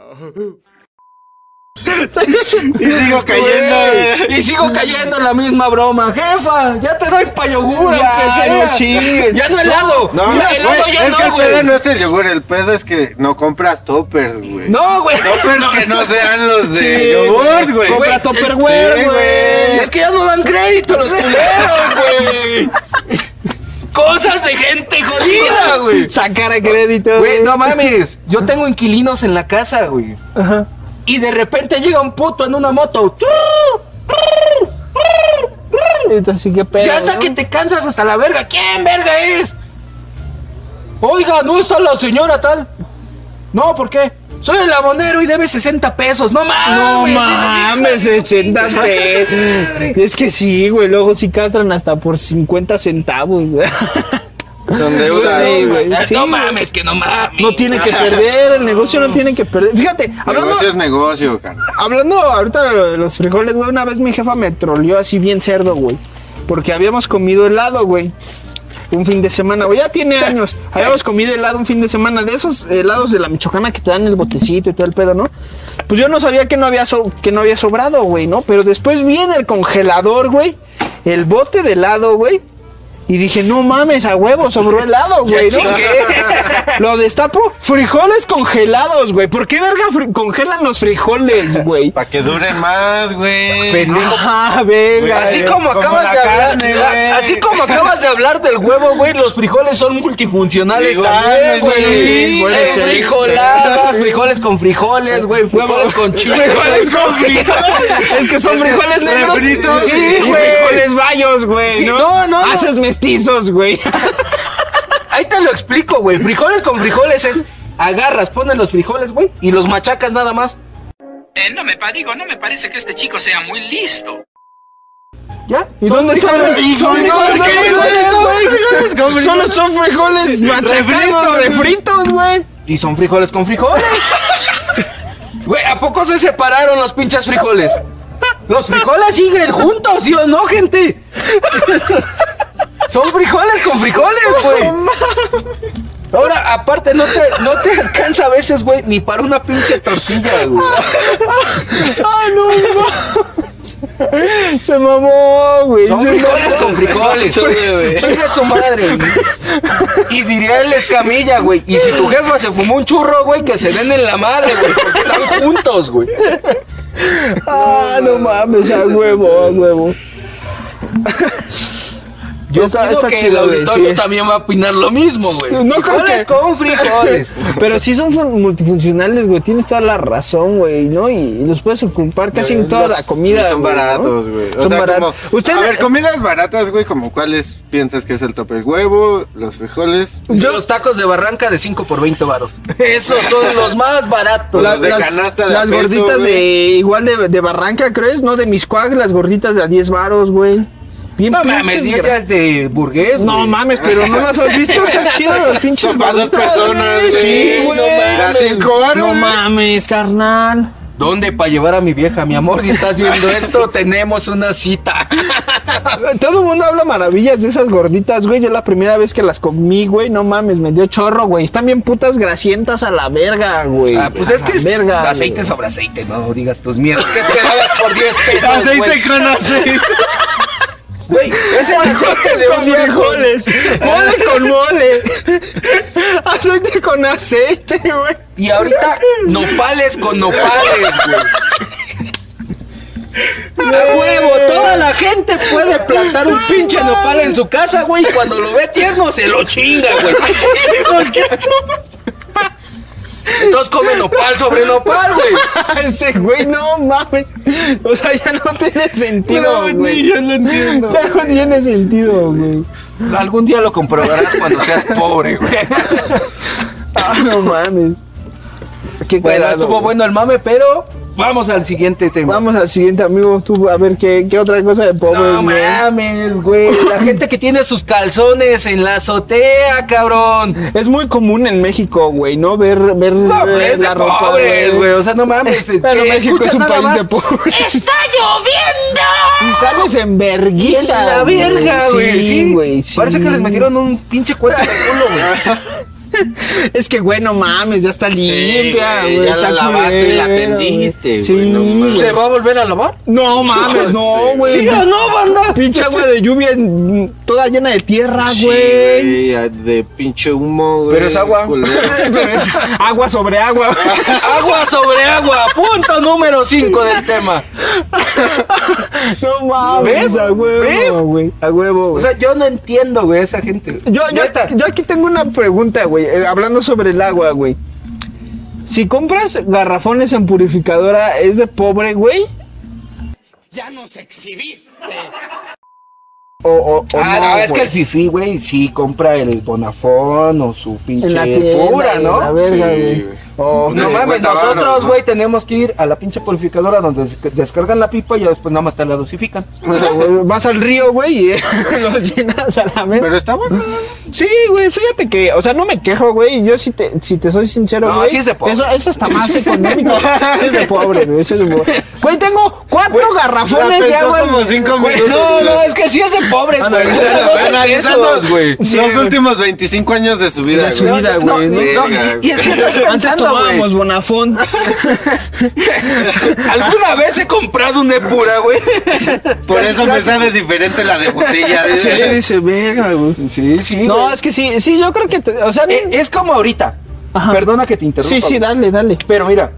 Y sigo cayendo, Güey, güey. Y sigo cayendo en la misma broma. Jefa, ya te doy pa' yogur, Ya, aunque sea. no chingues. Ya no helado. No, ya helado güey, ya es no, que el güey. pedo no es el yogur, el pedo es que no compras toppers, güey. No, güey. Toppers que no sean los de Sí, yogur, güey. Compra Güey, Tupperware, sí, güey. Es que ya no dan crédito los *laughs* culeros, güey. Cosas de gente jodida, güey. Sacar a crédito. Güey, no mames. Yo tengo inquilinos en la casa, güey. Ajá. Y de repente llega un puto en una moto. Entonces, ¿qué pedo? Ya hasta no? que te cansas hasta la verga. ¿Quién verga es? Oiga, no está la señora tal. No, ¿por qué? Soy el abonero y debe 60 pesos. No mames. No mames, 60 *laughs* pesos. Es que sí, güey. Luego sí castran hasta por 50 centavos, güey. Son deudas. Sí, güey. Sí. No mames, que no mames. No tiene que perder, el negocio no tiene que perder. Fíjate, hablando, Negocio es negocio, carnal. hablando ahorita de lo de los frijoles, güey, una vez mi jefa me troleó así bien cerdo, güey. Porque habíamos comido helado, güey. Un fin de semana, güey, ya tiene años. Habíamos comido helado un fin de semana de esos helados de la Michoacana que te dan el botecito y todo el pedo, ¿no? Pues yo no sabía que no había, so- que no había sobrado, güey, ¿no? Pero después vi en el congelador, güey, el bote de helado, güey. Y dije, no mames, a huevo, sobró helado, *laughs* güey, ¿no? *laughs* Lo destapo, frijoles congelados, güey. ¿Por qué verga congelan los frijoles, güey? Para que duren más, güey. Pendejo. Ajá, verga. Así como Como acabas de hablar, carne, güey. así como acabas de hablar del huevo, güey, los frijoles son multifuncionales Igual, también, güey. Sí, ser. frijoladas, Sí. frijoles con frijoles, güey, frijoles con chile. Frijoles con *laughs* frijoles. Es que son frijoles negros. refritos. Sí, güey. frijoles bayos, güey. Sí, ¿no? no, no, no. Mestizos, güey. Ahí te lo explico, güey. Frijoles con frijoles es agarras, pones los frijoles, güey, y los machacas nada más. Eh, no me digo, no me parece que este chico sea muy listo. ¿Ya? ¿Y dónde están los frijoles, güey? Solo son frijoles machacados, refritos, güey. Y son frijoles con frijoles. Güey, ¿a poco se separaron los pinches frijoles? Los frijoles siguen juntos, ¿sí o no, gente? Son frijoles con frijoles, güey. Ahora, aparte, no te, no te alcanza a veces, güey, ni para una pinche tortilla, güey. Ah, no, no. Se mamó, güey. Son se frijoles mamó. con frijoles. Chinga su madre, güey. Y diría el escamilla, güey. Y si tu jefa se fumó un churro, güey, que se den en la madre, güey. Porque están juntos, güey. Ah, no mames, a huevo, a huevo. Yo Está- está, está que chido, el auditorio sí. también va a opinar lo mismo, güey. No creo que- con frijoles. *laughs* Pero sí son fun- multifuncionales, güey. Tienes toda la razón, güey, ¿no? Y los puedes ocupar casi en toda la comida. Son ¿no? baratos, güey. O Son sea, baratos. como- Usted A ver, comidas baratas, güey, como cuáles piensas que es el tope? El huevo, los frijoles. Yo, los tacos de barranca de 5 por 20 varos. *laughs* Esos son los más baratos. las, de las- canasta de las peso, gorditas güey. de igual de, de Barranca, ¿crees? No, de Miscuac, las gorditas de a 10 varos, güey. Bien no mames, de burgués, No güey. mames, pero no las has visto, están *laughs* chidas las pinches para dos personas, güey. güey. Sí, güey. no mames. No mames, carnal. ¿Dónde para llevar a mi vieja, mi amor? Si estás viendo esto, *laughs* tenemos una cita. *laughs* Todo el mundo habla maravillas de esas gorditas, güey. Yo la primera vez que las comí, güey, no mames, me dio chorro, güey. Están bien putas grasientas a la verga, güey. Ah, pues A es que es verga, aceite güey. sobre aceite, no digas tus mierdas. ¿Qué esperabas por 10 pesos, Aceite güey? con aceite. Güey, es el aceite de un frijoles. Mole con mole. Aceite con aceite, güey. Y ahorita, nopales con nopales, güey. A huevo, toda la gente puede plantar un pinche nopal en su casa, güey. Y cuando lo ve tierno, se lo chinga, güey. *laughs* ¿Por qué? Entonces come nopal sobre nopal, güey. *laughs* Ese güey, no mames. O sea, ya no tiene sentido, güey. yo lo entiendo. Ya no tiene sentido, güey. Algún día lo comprobarás cuando seas pobre, güey. Ah, no mames. Qué Bueno, estuvo güey. bueno el mame, pero Vamos al siguiente tema. Vamos al siguiente, amigo. Tú, a ver, ¿qué, qué otra cosa de pobres, No güey? mames, güey. La *laughs* gente que tiene sus calzones en la azotea, cabrón. Es muy común en México, güey, ¿no? Ver, ver No, ver pues es de la ropa pobres, güey. O sea, no mames. *laughs* Pero que México escuchas es un nada país más, de pobres. ¡Está lloviendo! Y sales en verguiza. En la verga, güey. Sí, güey. sí. Parece que les metieron un pinche cuento de culo, güey. *laughs* Es que, güey, no mames, ya está limpia, güey, güey. ya está la lavaste y la tendiste. Sí, güey, no mames. güey. ¿Se va a volver a lavar? No *laughs* mames, no, güey. ¿Sí o no, banda? Pinche agua de lluvia en- toda llena de tierra, Sí, güey. güey, de pinche humo, güey. Pero es agua. *laughs* Pero es agua sobre agua. *laughs* Agua sobre agua. Punto número 5 del tema. No mames, ¿Ves? a huevo, ¿Ves? güey. A huevo. O güey. sea, yo no entiendo, güey, esa gente. Yo, yo, Neta. yo aquí tengo una pregunta, güey, eh, hablando sobre el agua, güey. Si compras garrafones en purificadora, ¿es de pobre, güey? Ya nos exhibiste. O, o, o Ah, no, no, es que el fifi, güey, sí compra el bonafón o su pinche en la tienda, pura, ¿no? La verga, Sí, güey. Güey. O- No mames, 50 nosotros, varos, ¿no? güey, tenemos que ir a la pinche purificadora donde des- descargan la pipa y ya después nada más te la dosifican. vas al río, güey, y *laughs* los llenas a la vez. Pero está bueno. Sí, güey, fíjate que, o sea, no me quejo, güey. Yo si te, si te soy sincero, No, güey. sí es de pobre. Eso, eso está más económico. *laughs* sí es de pobre, güey. eso es de pobre. Güey, tengo cuatro garrafones de agua. como cinco Güey, minutos. No, no, es que sí es de pobres, güey. Analizando, Cuesta 12 analizando pesos, güey. Los güey. últimos 25 años de su vida, De su güey. vida, No, güey. no, no, y, y es que estoy Antes pensando, güey. Tomábamos Bonafón. *laughs* ¿Alguna vez he comprado un Epura, güey? Por eso me sabe diferente la de botella. Sí, dice, verga, güey. Sí, sí. No, güey. es que sí, sí, yo creo que, te- o sea, Eh, es como ahorita. Ajá. Perdona que te interrumpa. sí, sí, dale, dale. Pero mira,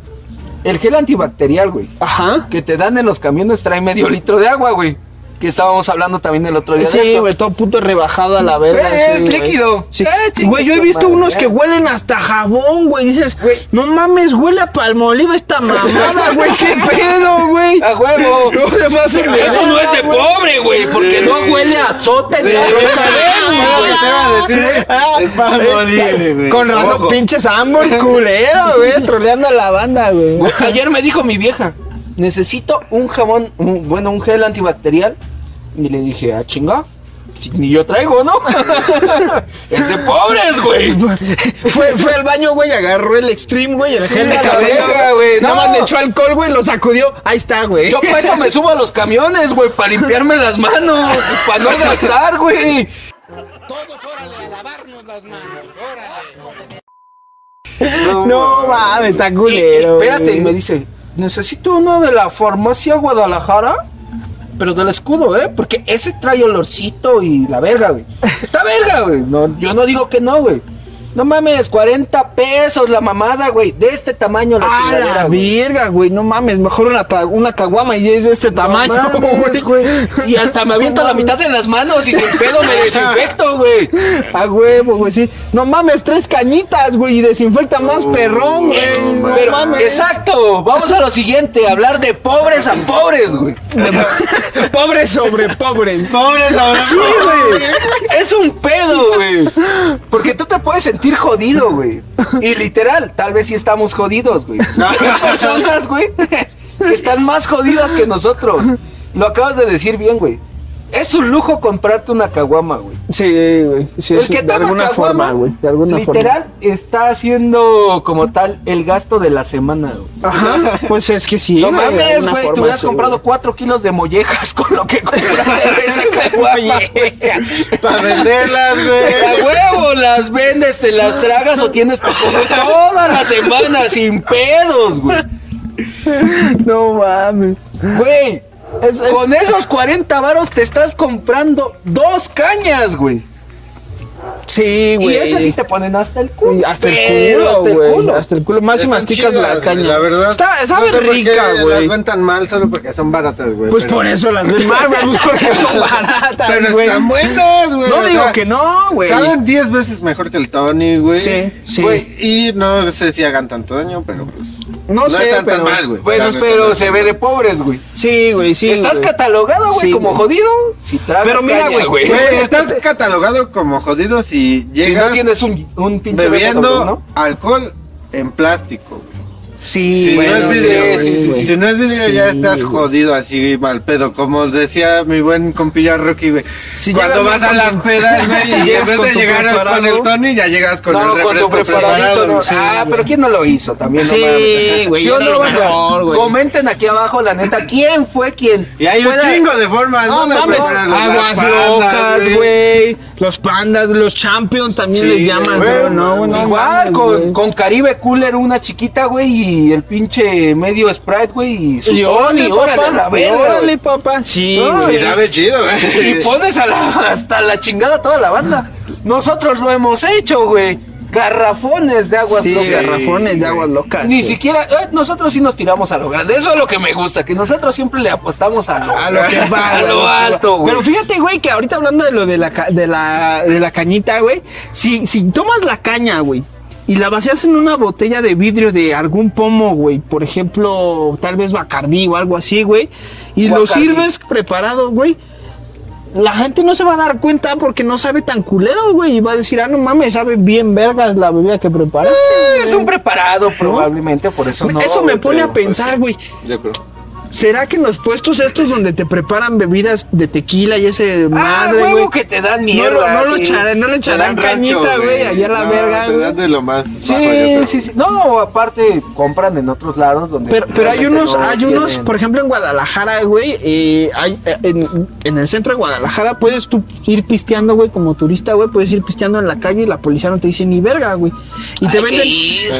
el gel antibacterial, güey, Ajá. que te dan en los camiones trae medio litro de agua, güey. Que estábamos hablando también el otro día Sí, güey, todo puto rebajado a la verga. Güey, sí, es güey. líquido. Sí. Eh, Güey, yo he visto madre, unos eh. que huelen hasta jabón, güey. Dices, Güey. no mames, huele a palmoliva esta mamada, *laughs* güey. ¿Qué pedo, güey? ¡A huevo! *laughs* No se pasen de Eso no verga, es de pobre, güey, porque no huele a azote Sí, sabemos, güey. te iba a decir, ¿eh? Ah, Es para eh, morir, güey. Con razón, Ojo. pinches ambos culero, güey. Troleando a la banda, güey. Güey, Ayer me dijo mi vieja, necesito un jabón, un- bueno, un gel antibacterial. Y le dije, ah, chinga, si ni yo traigo, ¿no? *laughs* es de pobres, güey. *laughs* Fue, fue al baño, güey, agarró el extreme, güey, el Sí, gel de cabello. güey, Nada no. más le echó alcohol, güey, lo sacudió. Ahí está, güey. Yo por eso me *laughs* subo a los camiones, güey, para limpiarme las manos, para no gastar, güey. Todos, órale, a lavarnos las manos. Órale. No mames, está Y- y culero. espérate, y me dice, necesito uno de la farmacia Guadalajara, pero del escudo, ¿eh? Porque ese trae olorcito y la verga, güey. Está verga, güey. No, yo no digo que no, güey. No mames, 40 pesos la mamada, güey. De este tamaño la A chingadera, la güey. verga, güey. No mames, mejor una, una caguama y es de este tamaño, No mames, *laughs* güey. Y hasta me aviento la mitad de las manos y sin pedo me *laughs* desinfecto, güey. A huevo, güey, sí. No mames, tres cañitas, güey, y desinfecta más perrón, güey. No Pero, mames. exacto, vamos a lo siguiente, hablar de pobres a pobres, güey. *laughs* pobres sobre pobres. Pobres, la verdad. Sí, güey. Es un pedo, güey. Porque tú te puedes sentir jodido, güey. Y literal, tal vez sí estamos jodidos, güey. *laughs* Hay personas, güey, que están más jodidas que nosotros. Lo acabas de decir bien, güey. Es un lujo comprarte una caguama, güey. Sí, güey. Sí, El que de alguna caguama, forma, güey. De alguna literal, está haciendo como tal el gasto de la semana, güey. Ajá. Pues es que sí. No mames, güey, tú hubieras comprado cuatro kilos de mollejas con lo que compraste esa caguama. Para venderlas, güey. Las vendes, te las tragas o tienes para comer toda la semana sin pedos, güey. No mames. Güey, Es- es- con esos 40 varos te estás comprando dos cañas, güey. Sí, güey. Y esas sí te ponen hasta el culo. Hasta el culo, hasta el güey. culo. Hasta el culo. Más si masticas chidas, la caña. La verdad. Está, sabe no sé rica, Las güey. ven tan mal solo porque son baratas, güey. Pues pero- por eso las ven mal, güey. Pues porque son *laughs* baratas, Pero güey. están buenas, güey. No o digo sea, que no, güey. Saben 10 veces mejor que el Tony, güey. Sí, sí. Y no sé si hagan tanto daño, pero pues. No sé, están pero- tan mal, güey. Bueno, pero no. se ve de pobres, güey. Sí, güey, sí. ¿Estás catalogado, güey, Sí, como jodido? Si tragas Pero mira, Güey, estás catalogado como jodido si Si llegas no tienes un, un pinche bebiendo alcohol en plástico. Sí, Si bueno, no es sí, video, sí, güey. sí, sí. si no es video Sí, ya estás jodido así mal pedo. Como decía mi buen compilla Rocky, güey. Si Cuando vas a las pedas, güey, *laughs* y en vez de llegar con el Tony, ya llegas con no, el con tu refresco preparadito. preparado. no. Sí, ah, pero ¿quién no lo hizo también? Sí, güey, ¿Sí o era no, lo banda? mejor, güey. Comenten aquí abajo, la neta, ¿quién fue quien? Y hay un chingo de formas, No mames, aguas locas, güey. Los pandas, los champions también Sí, les llaman, güey. No, güey, no Igual, mames, con, güey. con Caribe Cooler, una chiquita, güey, y el pinche medio Sprite, güey, y su Y Tony, órale, papá. la verga, Órale, papá. Sí, No, güey. Y sabe chido, güey. Y pones a la, hasta la chingada toda la banda. Nosotros lo hemos hecho, güey. Garrafones de aguas Sí, locas. garrafones de aguas locas. Ni siquiera, eh, nosotros sí nos tiramos a lo grande. Eso es lo que me gusta, que nosotros siempre le apostamos a lo, A lo que va, *laughs* a güey, lo que va. alto, güey. Pero fíjate, güey, que ahorita hablando de lo de la, de la, de la cañita, güey. Si, si tomas la caña, güey, y la vacías en una botella de vidrio de algún pomo, güey, por ejemplo, tal vez Bacardí o algo así, güey, y lo sirves preparado, güey. La gente no se va a dar cuenta porque no sabe tan culero, güey. Y va a decir, ah, no mames, sabe bien vergas la bebida que preparaste. Eh, es güey". un preparado, probablemente, por eso no. Eso me pone a pensar, güey. Yo creo. ¿Será que en los puestos estos donde te preparan bebidas de tequila y ese Ah, madre, huevo güey? que te dan No, mierda. lo- no, lo echarán- no le echarán cañita, güey, allá a la No, verga, Te dan de lo más bajo, Sí, creo. sí, sí. No, aparte compran en otros lados donde. Pero, pero hay unos, no hay unos, por ejemplo, en Guadalajara, güey, eh, hay, eh, en, en el centro de Guadalajara puedes tú ir pisteando, güey, como turista, güey, puedes ir pisteando en la calle y la policía no te dice ni verga, güey. Y te venden,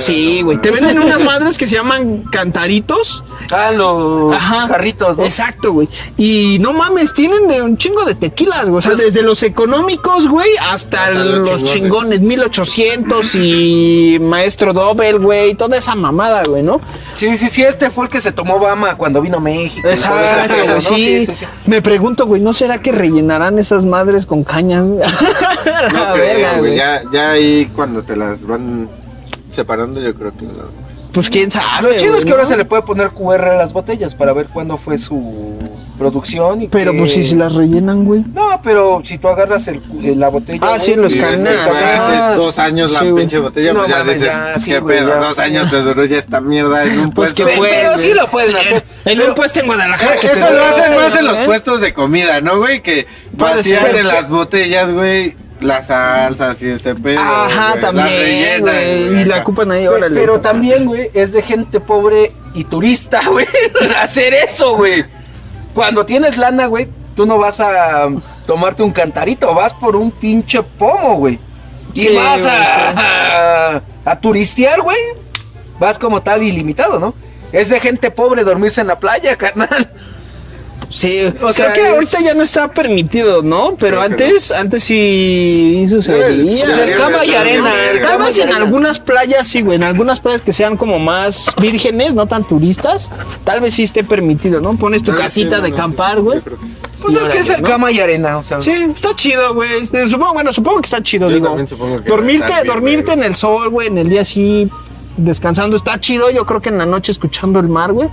sí, güey, te venden *laughs* unas madres que se llaman cantaritos. Ah, los Ajá. carritos, ¿no? Exacto, güey. Y no mames, tienen de un chingo de tequilas, güey. O sea, desde los económicos, güey, hasta, Hasta los los chingones. chingones, 1800 y Maestro Dobel, güey, toda esa mamada, güey, ¿no? Sí, sí, sí, este fue el que se tomó Obama cuando vino a México. Exacto, pedo, güey, ¿no? sí. sí, sí. Me pregunto, güey, ¿no será que rellenarán esas madres con caña? *laughs* güey? La No creo, verga, güey. güey. Ya, ya ahí cuando te las van separando, yo creo que no. Pues quién sabe. Lo chido es que ahora se le puede poner QR a las botellas para ver cuándo fue su producción. Y Pero pues si se las rellenan, güey. No, pero si tú agarras el, el- la botella. Ah, güey, sí, los canas, fue ah, hace dos años la güey. pinche botella, No pues ya mames, dices, ya, sí, qué güey, pedo, ya. dos años te duró ya esta mierda en un Pues puesto. que fue, pero güey. sí lo pueden hacer. En Pero- un puesto en Guadalajara Eh, que te Eso lo hacen más en los ¿eh? puestos de comida, ¿no, güey? Que Puede vacían en las botellas, güey, las salsas y ese pedo. Ajá, también, las rellenan, güey. Y la ocupan ahí, órale. Pero también, güey, es de gente pobre y turista, *laughs* güey, hacer eso, güey. Cuando tienes lana, güey, tú no vas a tomarte un cantarito, vas por un pinche pomo, güey. Y Sí, vas a, a, a turistear, güey. Vas como tal ilimitado, ¿no? Es de gente pobre dormirse en la playa, *laughs* carnal. Sí, O o sea, sea, que es- ahorita ya no está permitido, ¿no? Pero Creo antes, antes sí sucedía. Pues el cama y arena, Tal vez en algunas playas sí, güey, en algunas playas que sean como más vírgenes, no tan turistas, tal vez sí esté permitido, ¿no? Pones tu casita sí, de bueno, acampar, güey. creo. Pues es que es el ¿no? cama y arena, o sea. Sí, está chido, güey. Este, Supongo, bueno, supongo que está chido, Yo digo. que dormirte, bien, dormirte güey. en el sol, güey, en el día así, descansando, está chido. Yo creo que en la noche escuchando el mar, güey.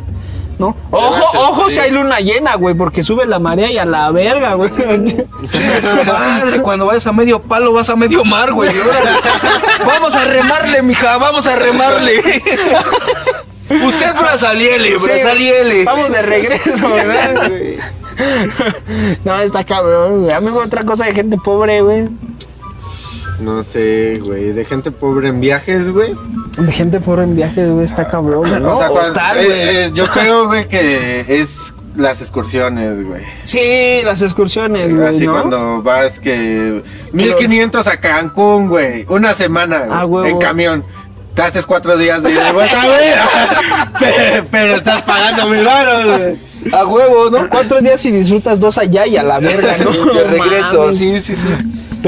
¿No? Ojo, ojo si hay luna llena, güey, porque sube la marea y a la verga, güey. *laughs* Madre, cuando vayas a medio palo vas a medio mar, güey. Vamos a remarle, mija, vamos a remarle. Usted brazaliele, Sí, brazaliele. Vamos de regreso, ¿verdad? güey? *laughs* No, está cabrón, güey. Amigo, otra cosa de gente pobre, güey. No sé, güey, de gente pobre en viajes, güey. De gente pobre en viajes, güey, está cabrón, ¿no? o sea, cuando- Hostal, eh, güey. eh, yo creo, güey, que es las excursiones, güey. Sí, las excursiones, güey, Así ¿no? cuando vas que 1500 a Cancún, güey, una semana Ah, en camión. Te haces cuatro días de ida güey. *laughs* pero, pero estás pagando mil baros, güey. A huevo, ¿no? Cuatro días y disfrutas dos allá y a la verga, ¿no? *laughs* De regreso, Mames. sí, sí, sí.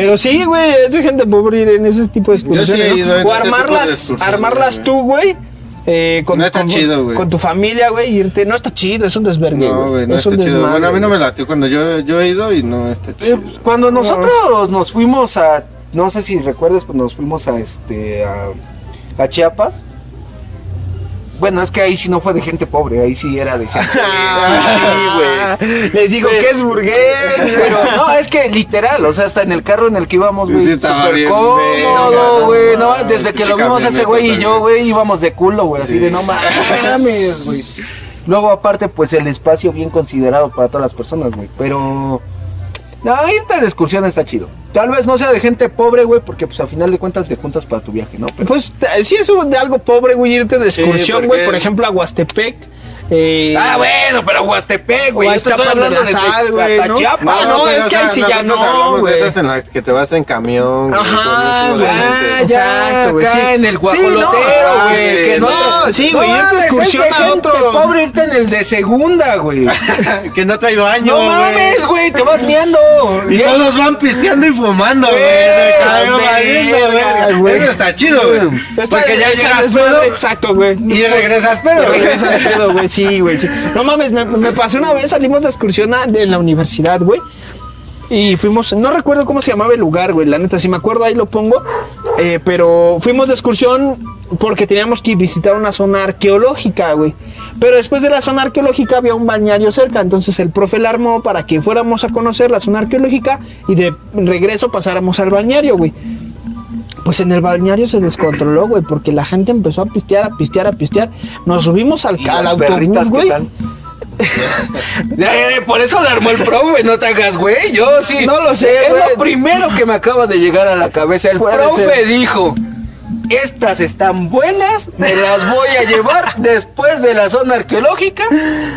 Pero sí, güey, es de gente pobre ir en ese tipo de sí excursiones. O armarlas, excursiones, armarlas tú, güey. eh, con, No está con- chido, güey. Con tu familia, güey, irte. No está chido, es un desvergue. No, güey, no es está un chido. desmadre, Bueno, a mí no me latió cuando yo, yo he ido y no está Eh, chido. pues, Cuando nosotros nos fuimos a, no sé si recuerdas, pues nos fuimos a este, a, a Chiapas. Bueno, es que ahí sí no fue de gente pobre, ahí sí era de gente. *laughs* sí, güey. Les digo que es burgués. Pero no, es que literal, o sea, hasta en el carro en el que íbamos, güey, súper cómodo, güey, no, no, desde que pinche lo vimos ese güey y yo, güey, íbamos de culo, güey, así Sí. de no mames, güey. Luego aparte, pues el espacio bien considerado para todas las personas, güey, pero... No, irte de excursión está chido. Tal vez no sea de gente pobre, güey, porque pues a final de cuentas te juntas para tu viaje, ¿no? Pero Pues sí es de algo pobre, güey, irte de Sí, excursión, güey. porque- Por ejemplo, a Huastepec. Eh, Ah, bueno, pero Huastepec, güey. Yo te estoy Iztapan de hablando la desde Sal, güey, hasta ¿no? Chiapas. Ah, no, pero, es que ahí sí ya no, güey. de en las que te vas en camión. Ajá, de güey. Ah, ya, Exacto, acá sí. en el Sí, guajolotero, no, güey. que no, no, sí, güey, irte excursión a otro. pobre irte en el de segunda, güey. *laughs* que no trae baño. no mames, güey, te vas miando. Y todos van pisteando y fumando, güey. No, güey. Eso está chido, güey. Porque ya echas llegas pedo Exacto, güey. y regresas pedo. Güey. regresas pedo, güey, *laughs* sí, güey. No mames, me, me pasó una vez, salimos de excursión a- de la universidad, güey. Y fuimos, no recuerdo cómo se llamaba el lugar, güey, la neta, si me acuerdo ahí lo pongo. eh, pero fuimos de excursión porque teníamos que visitar una zona arqueológica, güey. Pero después de la zona arqueológica había un balneario cerca, entonces el profe la armó para que fuéramos a conocer la zona arqueológica y de regreso pasáramos al balneario, güey. Pues en el balneario se descontroló, güey, porque la gente empezó a pistear, a pistear, a pistear. Nos subimos al, ¿Y al autobús, güey. *laughs* por eso le armó el profe, no te hagas, güey. Yo sí. No lo sé, Es lo primero que me acaba de llegar a la cabeza. El Puede profe ser. dijo: Estas están buenas, me las voy a llevar *laughs* después de la zona arqueológica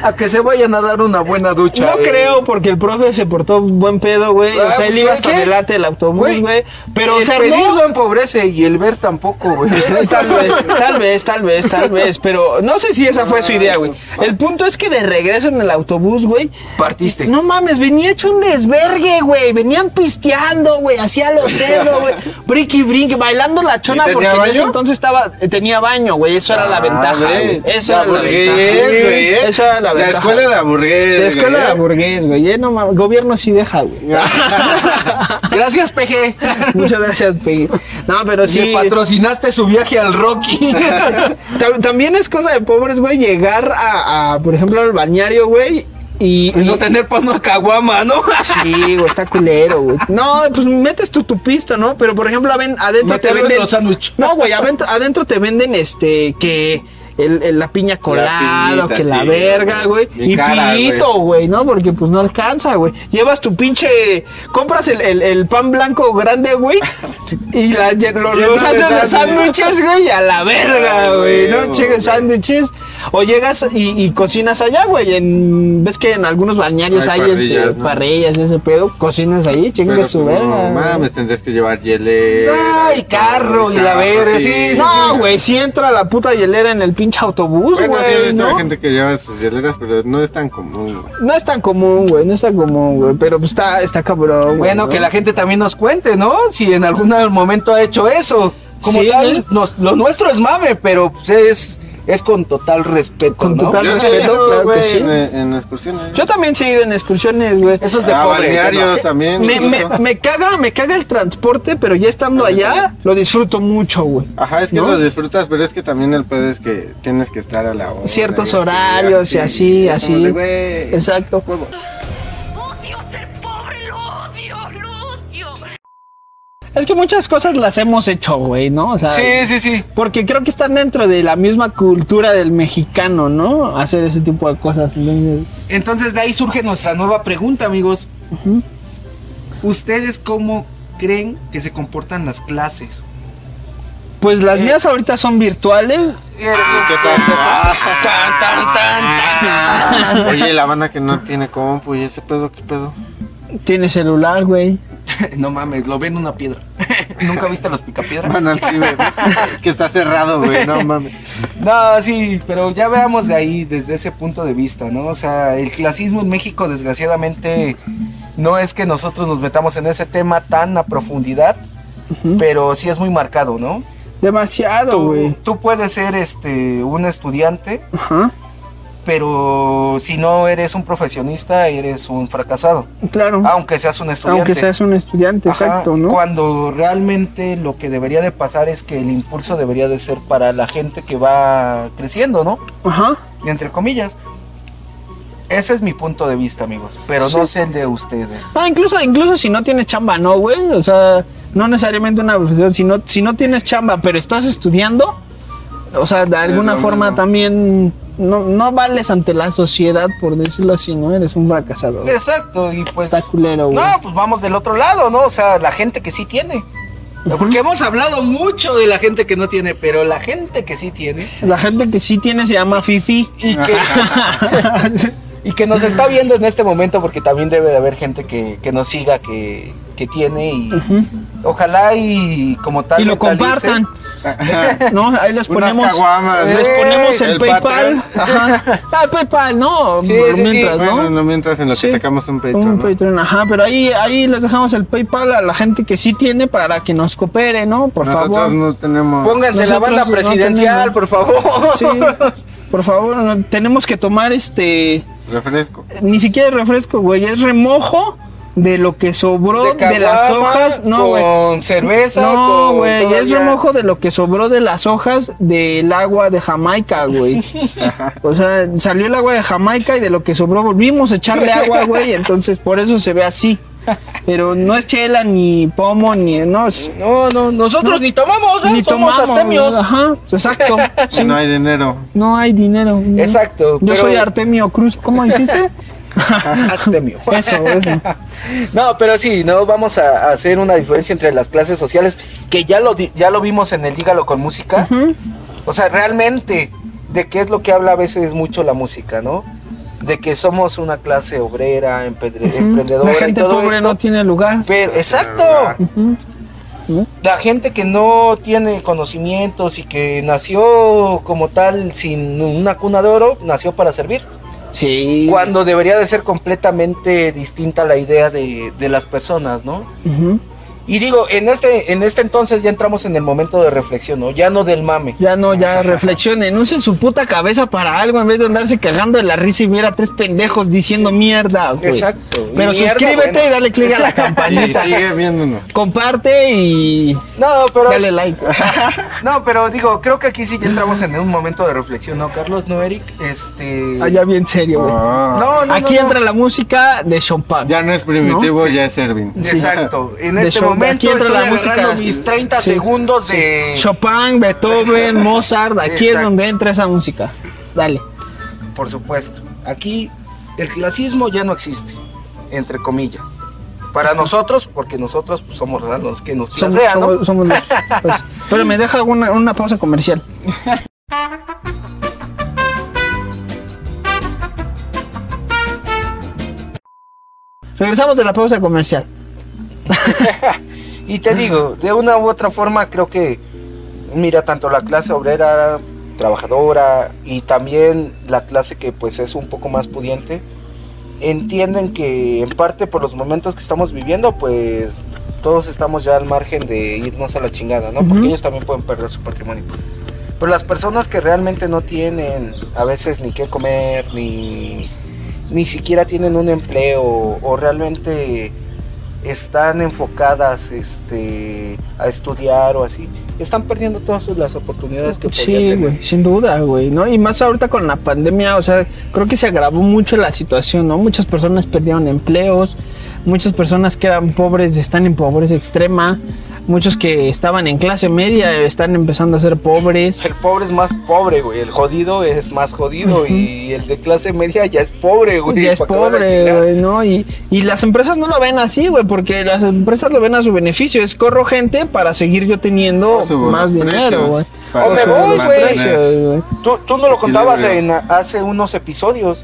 a que se vayan a dar una buena ducha. No eh. creo, porque el profe se portó buen pedo, güey. O Ah, sea, él iba hasta delante del autobús, Güey. Pero el se armó. no empobrece y el ver tampoco, güey. *laughs* Tal vez, tal vez, tal vez, tal vez, pero no sé si esa fue su idea, güey. El punto es que de regreso en el autobús, güey, Partiste. no mames, venía hecho un desvergue, güey. Venían pisteando, güey, hacía los *laughs* cerdos, güey. Brinqui, brinqui, bailando la chona ¿Y porque en ese baño? entonces estaba, eh, tenía baño, güey. Eso era la Ah, ventaja, güey. Eso La era la ventaja. güey. Eso era la ventaja. escuela de aburgués. De escuela güey, de ¿eh? burgués, güey. Eh, no mames, gobierno sí deja, güey. *laughs* Gracias, PG. Muchas gracias, Peggy. No, pero sí. Me patrocinaste su viaje al Rocky. *laughs* Ta- También es cosa de pobres, güey, llegar a, a, por ejemplo, al bañario, güey. Y, Y no tener para una caguama, ¿no? Sí, güey, está culero, güey. No, pues metes tu, tu pisto, ¿no? Pero, por ejemplo, adentro te en venden... los. No, güey, adentro, adentro te venden, este, que... El, el- la piña colada, piñita, que la verga, güey. Y cara, pito, güey, ¿no? Porque pues no alcanza, güey. Llevas tu pinche. Compras el, el- el pan blanco grande, güey. *laughs* Y la, los de haces de sándwich. sándwiches, güey, a la verga, Ah, güey. ¿no? Cheques sándwiches. O llegas y, y cocinas allá, güey. En, ves que en algunos bañarios hay, Hay este, parrillas, ¿no? parrillas y ese pedo. Cocinas ahí, chingas su pues, verga. No güey. mames, tendrías que llevar hielera. Ay, carro y la verga, sí, sí, No, güey, si entra la puta hielera en el pinche autobús, Bueno, sí he güey. visto ¿no? gente que lleva sus hieleras, pero no es tan común, güey. No es tan común, güey, no es tan común, güey, pero pues está, está cabrón, güey. Bueno, ¿no? que la gente también nos cuente, ¿no? Si en algún momento ha hecho eso. Como Sí, tal, nos- lo nuestro es mame, pero pues, es, es con total respeto, Con ¿no? total Yo respeto, ido, claro que sí. en, en excursiones. Yo también he ido en excursiones, güey. Eso es de Ah, pobres, también. Me, me, me caga, me caga el transporte, pero ya estando allá, lo disfruto mucho, güey. Ajá, es que ¿no? lo disfrutas, pero es que también el pedo es que tienes que estar a la hora. Ciertos y así, horarios y así, así. como de, güey, Exacto. huevo. Es que muchas cosas las hemos hecho, güey, ¿no? O sea, Sí, sí, sí. porque creo que están dentro de la misma cultura del mexicano, ¿no? Hacer ese tipo de cosas. Entonces, Entonces de ahí surge nuestra nueva pregunta, amigos. ¿Ustedes cómo creen que se comportan las clases? pues las Eh. mías ahorita son virtuales. ¿Qué tal? *laughs* Tan, tan, tan, tan. Oye, la banda que no tiene compu y ese pedo, ¿qué pedo? Tiene celular, güey. *laughs* No mames, lo ven una piedra. *laughs* ¿Nunca viste los picapiedra? Mano al *laughs* que está cerrado, güey, no mames. No, sí, pero ya veamos de ahí, desde ese punto de vista, ¿no? O sea, el clasismo en México, desgraciadamente, no es que nosotros nos metamos en ese tema tan a profundidad, pero sí es muy marcado, ¿no? Demasiado, güey. tú puedes ser este un estudiante Ajá. Pero si no eres un profesionista, eres un fracasado. Claro. Aunque seas un estudiante. Aunque seas un estudiante, Ajá, exacto, ¿no? Cuando realmente lo que debería de pasar es que el impulso debería de ser para la gente que va creciendo, ¿no? Ajá. Y entre comillas. Ese es mi punto de vista, amigos. Pero no sé el de ustedes. Ah, incluso, incluso si no tienes chamba, ¿no, güey? O sea, no necesariamente una profesión. Si no, si no tienes chamba, pero estás estudiando, o sea, de alguna forma mismo. también no, no vales ante la sociedad, por decirlo así, ¿no? Eres un fracasado. Exacto, y pues. Está culero, güey. No, pues vamos del otro lado, ¿no? O sea, la gente que sí tiene. Porque hemos hablado mucho de la gente que no tiene, pero la gente que sí tiene La gente que sí tiene se llama Fifi. y que, *laughs* y que nos está viendo en este momento, porque también debe de haber gente que, que nos siga, que, que tiene y ojalá y como tal y lo compartan. ¿No? Ahí les ponemos. caguamas, Les ¿no? ponemos el, El PayPal. Ajá. Ah, el PayPal, ¿no? Sí, sí. mientras, ¿no? Bueno, mientras en lo que sacamos un Patreon. Un ¿no? Patreon, ajá, pero ahí, ahí les dejamos el PayPal a la gente que sí tiene para que nos coopere, ¿no? Por Nosotros favor. no tenemos. Pónganse la banda presidencial, por favor. Sí, por favor, no- tenemos que tomar este. Refresco. Ni siquiera es refresco, güey, es remojo de lo que sobró de, las hojas. No, güey. Con cerveza, No, güey, es todavía- remojo de lo que sobró de las hojas del agua de Jamaica, güey. *laughs* O sea, salió el agua de Jamaica y de lo que sobró volvimos a echarle agua, güey, *laughs* entonces por eso se ve así. Pero no es chela, ni pomo, ni... No, es- No, no, nosotros ni tomamos, ¿no? ni somos tomamos. astemios. Ajá, exacto. *laughs* sí. No hay dinero. No hay dinero. no. Exacto. Yo pero- soy Artemio Cruz. ¿Cómo dijiste? *laughs* Astemio. Eso, eso. *laughs* No, pero sí, no vamos a, a hacer una diferencia entre las clases sociales, que ya lo, ya lo vimos en el Dígalo con Música. O sea, realmente, de qué es lo que habla a veces mucho la música, ¿no? De que somos una clase obrera, emprendedora La y gente todo pobre esto. no tiene lugar. Pero, exacto. La gente que no tiene conocimientos y que nació como tal sin una cuna de oro, nació para servir. Sí. Cuando debería de ser completamente distinta la idea de, de las personas, ¿no? Ujú. Y digo, en este, en este entonces ya entramos en el momento de reflexión, ¿no? Ya no del mame. Ya no, ya reflexionen, usen su puta cabeza para algo en vez de andarse cagando de la risa y ver a tres pendejos diciendo mierda, güey. Exacto. Pero Y mierda, suscríbete bueno. y dale click a la *laughs* Y campanita. sigue viéndonos. Comparte y No, pero. dale es- like. *laughs* No, pero digo, creo que aquí sí ya entramos en un momento de reflexión, ¿no, Carlos? ¿No, Eric? Este. Allá bien serio, güey. Ah. No, no, Aquí no, no. entra la música de Chopin. Ya no es primitivo, ya es Ervin. Exacto. En De este show- momento aquí entra estoy la música. mis 30 Sí, segundos sí. de. Chopin, Beethoven, *laughs* Mozart, aquí es donde entra esa música. Dale. Por supuesto. Aquí el clasismo ya no existe, entre comillas. Para nosotros, porque nosotros pues, somos los que nos Somos, clasean, ¿no? somos- somos los- *laughs* pues, pero me deja una, una pausa comercial. *laughs* Regresamos de la pausa comercial. Y te digo, de una u otra forma creo que, mira, tanto la clase obrera, trabajadora y también la clase que pues es un poco más pudiente, entienden que en parte por los momentos que estamos viviendo, pues todos estamos ya al margen de irnos a la chingada, ¿no? Porque ellos también pueden perder su patrimonio. Pero las personas que realmente no tienen a veces ni qué comer, ni, ni siquiera tienen un empleo o realmente están enfocadas este, a estudiar o así, están perdiendo todas las oportunidades que podían Sí, tener. güey, sin duda, güey, ¿no? Y más ahorita con la pandemia, o sea, creo que se agravó mucho la situación, ¿no? Muchas personas perdieron empleos, muchas personas que eran pobres están en pobreza extrema, muchos que estaban en clase media están empezando a ser pobres. El pobre es más pobre, güey. El jodido es más jodido. Y el de clase media ya es pobre, güey. Ya es pobre, güey, ¿no? Y, y las empresas no lo ven así, güey, porque las empresas lo ven a su beneficio. Es corro gente para seguir yo teniendo más dinero, güey. O me voy, güey. Tú, tú no lo contabas en, hace unos episodios.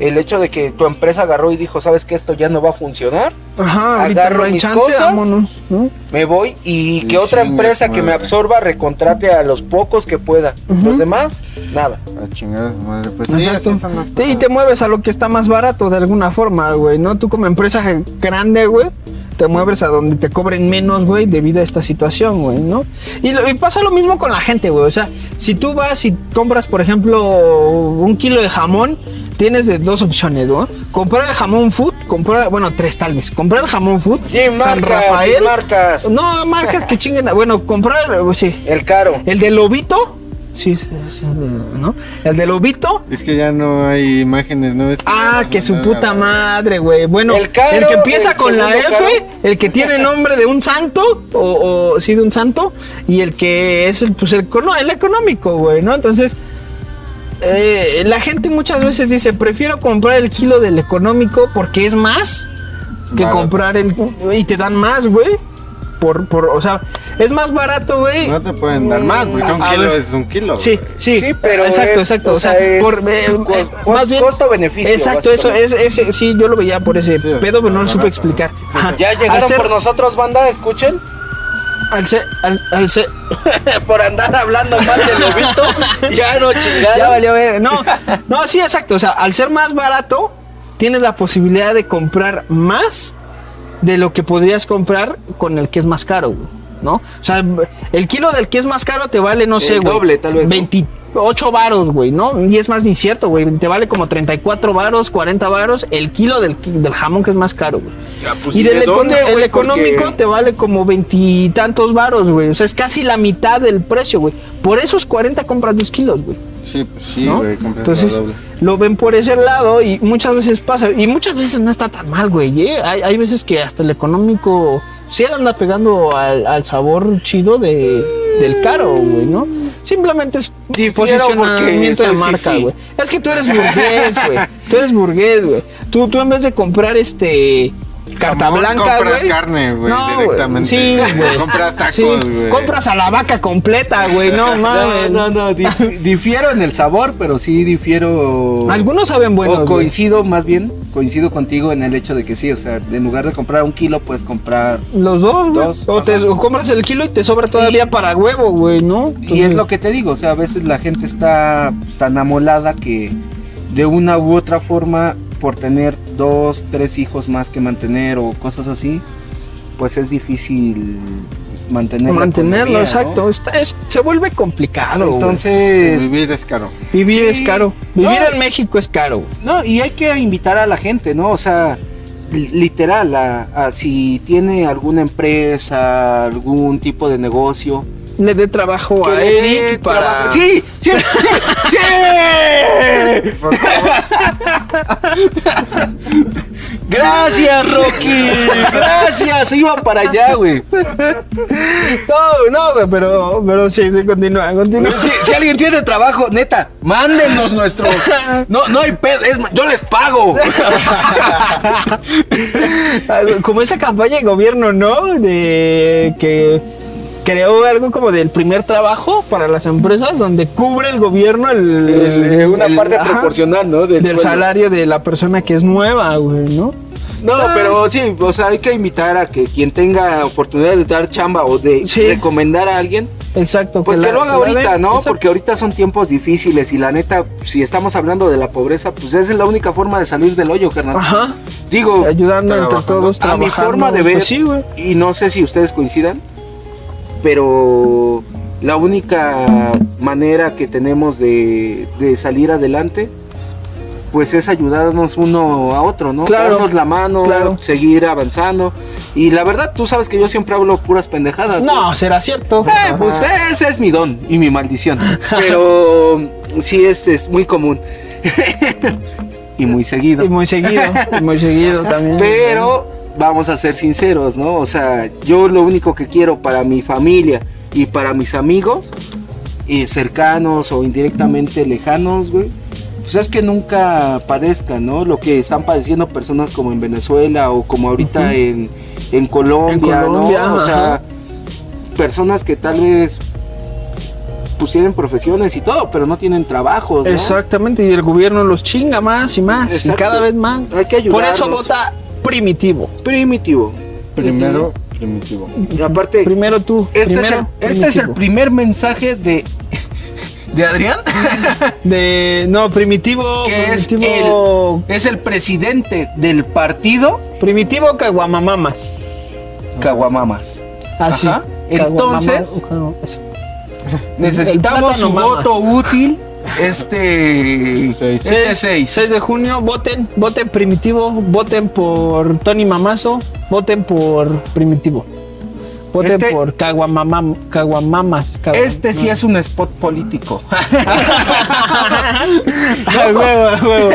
El hecho de que tu empresa agarró y dijo, ¿sabes que esto ya no va a funcionar? Ajá, Agarro mis chance, cosas. vámonos, ¿no? Me voy y Y que otra empresa que me absorba recontrate a los pocos que pueda. Los demás, nada. A madre. Pues sí, Exacto. así son las Sí, y te mueves a lo que está más barato de alguna forma, güey, ¿no? Tú como empresa grande, güey, te mueves a donde te cobren menos, güey, debido a esta situación, güey, ¿no? Y, lo- y pasa lo mismo con la gente, güey. O sea, si tú vas y compras, por ejemplo, un kilo de jamón, tienes de dos opciones, ¿no? Comprar el jamón food, comprar, bueno, tres tal vez. Comprar el jamón food, Sin San marcas, Rafael. sin marcas. No, marcas que chinguen. Bueno, comprar, eh, sí. El caro. El de Lobito, sí, sí, sí, ¿no? El de Lobito. Es que ya no hay imágenes, ¿no? Es que Ah, que su puta madre, güey. Bueno, El caro, el que empieza el con la F, caro. el que tiene nombre de un santo, o, o sí, de un santo, y el que es el, pues el, econo- el económico, güey, ¿no? Entonces, eh, la gente muchas veces dice, prefiero comprar el kilo del económico porque es más que Barato. comprar el... Y te dan más, güey. Por, por, o sea, es más barato, güey. No te pueden dar más, porque un kilo ver. es un kilo. Sí, sí, Sí, pero exacto, es- exacto. o O sea, es por eh, eh, co- más bien costo-beneficio, Exacto, eso es, ese, sí, yo lo veía por ese Sí, pedo, pero no lo supe explicar. Ya llegaron ser- por nosotros, banda, escuchen. Al ser, al, al ser- *laughs* por andar hablando mal del lobito. *laughs* ya no chingaron. ya valió ver. No, no, sí, exacto. O sea, al ser más barato, tienes la posibilidad de comprar más de lo que podrías comprar con el que es más caro, güey, ¿no? O sea, el kilo del que es más caro te vale, no sé, güey. doble, tal vez, ¿no? 28 varos, güey, ¿no? Y es más ni cierto, güey. Te vale como 34 varos, 40 varos el kilo del, del jamón que es más caro, güey. pues, y ¿y del de econo- dónde, el económico Porque- te vale como veintitantos varos, güey. O sea, es casi la mitad del precio, güey. Por esos 40 compras 2 kilos, güey. Sí, pues sí, güey, Entonces, doble. lo ven por ese lado y muchas veces pasa. Y muchas veces no está tan mal, güey. ¿eh? Hay, hay veces que hasta el económico sí le anda pegando al, al sabor chido de, del caro, güey, ¿no? Simplemente es Difiero posicionamiento de marca, güey. Es que tú eres burgués, güey. *laughs* Tú eres burgués, güey. Tú, tú en vez de comprar este carta Jamón, blanca, compras carne, güey, No, directamente. Sí, *laughs* güey. Compras tacos, Sí, güey. Compras a la vaca completa, güey. No *laughs* mames. No, no, no, dif- difiero en el sabor, pero sí difiero. Algunos saben bueno. o coincido más bien, coincido contigo en el hecho de que sí, o sea, en lugar de comprar un kilo, puedes comprar. Los dos, güey. Dos, O te o compras el kilo y te sobra todavía para huevo, güey, ¿no? Y es lo que te digo, o sea, a veces la gente está pues, tan amolada que de una u otra forma, por tener dos, tres hijos más que mantener o cosas así, pues es difícil mantener mantenerlo, economía, ¿no? exacto. Está- es- se vuelve complicado. Entonces, Vivir es caro. vivir es caro. Vivir No. en México es caro. No, y hay que invitar a la gente, ¿no? O sea, li- literal, a, a si tiene alguna empresa, algún tipo de negocio. Le dé trabajo que a Eric para. trabajo. ¡Sí! ¡Sí! ¡Sí! ¡Sí! *laughs* Por favor. *laughs* ¡Gracias, Rocky! ¡Gracias! Iba para allá, güey. No, no, güey, pero, pero sí, sí, continúa, continúa. Si, si alguien tiene trabajo, neta, mándenos nuestro. No, no hay pedo, es yo les pago. *laughs* Como esa campaña de gobierno, ¿no? De que creó algo como del primer trabajo para las empresas donde cubre el gobierno el, El- eh, una parte ajá, proporcional, ¿no? del, salario de la persona que es nueva, güey, ¿no? No, pero sí, o sea, hay que invitar a que quien tenga oportunidad de dar chamba o de Sí. recomendar a alguien, Exacto. pues que, la- lo haga ahorita, ¿no? exacto. Porque ahorita son tiempos difíciles y la neta, si estamos hablando de la pobreza, pues esa es la única forma de salir del hoyo, carnal. Ajá. Digo, Ayudando entre todos. a mi forma de ver, pues sí, y no sé si ustedes coincidan, pero la única manera que tenemos de, de salir adelante, pues es ayudarnos uno a otro, ¿no? Claro, Darnos la mano, claro. seguir avanzando. Y la verdad, tú sabes que yo siempre hablo puras pendejadas. No, será cierto. Eh, pues ese es mi don y mi maldición. *laughs* Pero sí es, es muy común. *laughs* y muy seguido. Y muy seguido, y muy seguido también. Pero vamos a ser sinceros, ¿no? O sea, yo lo único que quiero para mi familia y para mis amigos, y cercanos o indirectamente lejanos, güey, pues es que nunca padezcan, ¿no? Lo que están padeciendo personas como en Venezuela o como ahorita en, en Colombia, En Colombia, ¿no? O sea, ajá. personas que tal vez pues tienen profesiones y todo, pero no tienen trabajos, ¿no? Exactamente, y el gobierno los chinga más y más, y cada vez más. Hay que Por eso ayudarlos. vota primitivo. Primitivo. Primero, primitivo. Y aparte, Primero tú. Este, primero, es, el, este es el primitivo. primer mensaje de. ¿De Adrián? *laughs* De, no, primitivo. que es el, es el presidente del partido. Primitivo Caguamamamas. caguamamas. Ah, sí. Ajá. Entonces, Caguamama, necesitamos su voto útil este este 6. 6 de junio, voten, voten primitivo, voten por Tony Mamazo, voten por primitivo. Voten Este- por Caguamama, Caguamamas. Caguam- Este sí es un spot político. *laughs* *laughs* *laughs* A huevo, a huevo.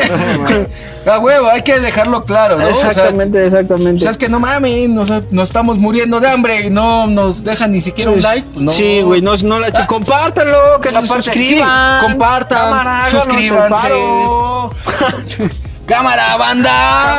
A huevo, hay que dejarlo claro, ¿no? O sea, Exactamente, exactamente. O sea, es que no mames, nos, nos estamos muriendo de hambre y no nos dejan ni siquiera un like. pues no. Sí, güey, no, no la compártanlo, que se suscriban. sí, compartan, Cámara, suscríbanse. *laughs* ¡Cámara, banda!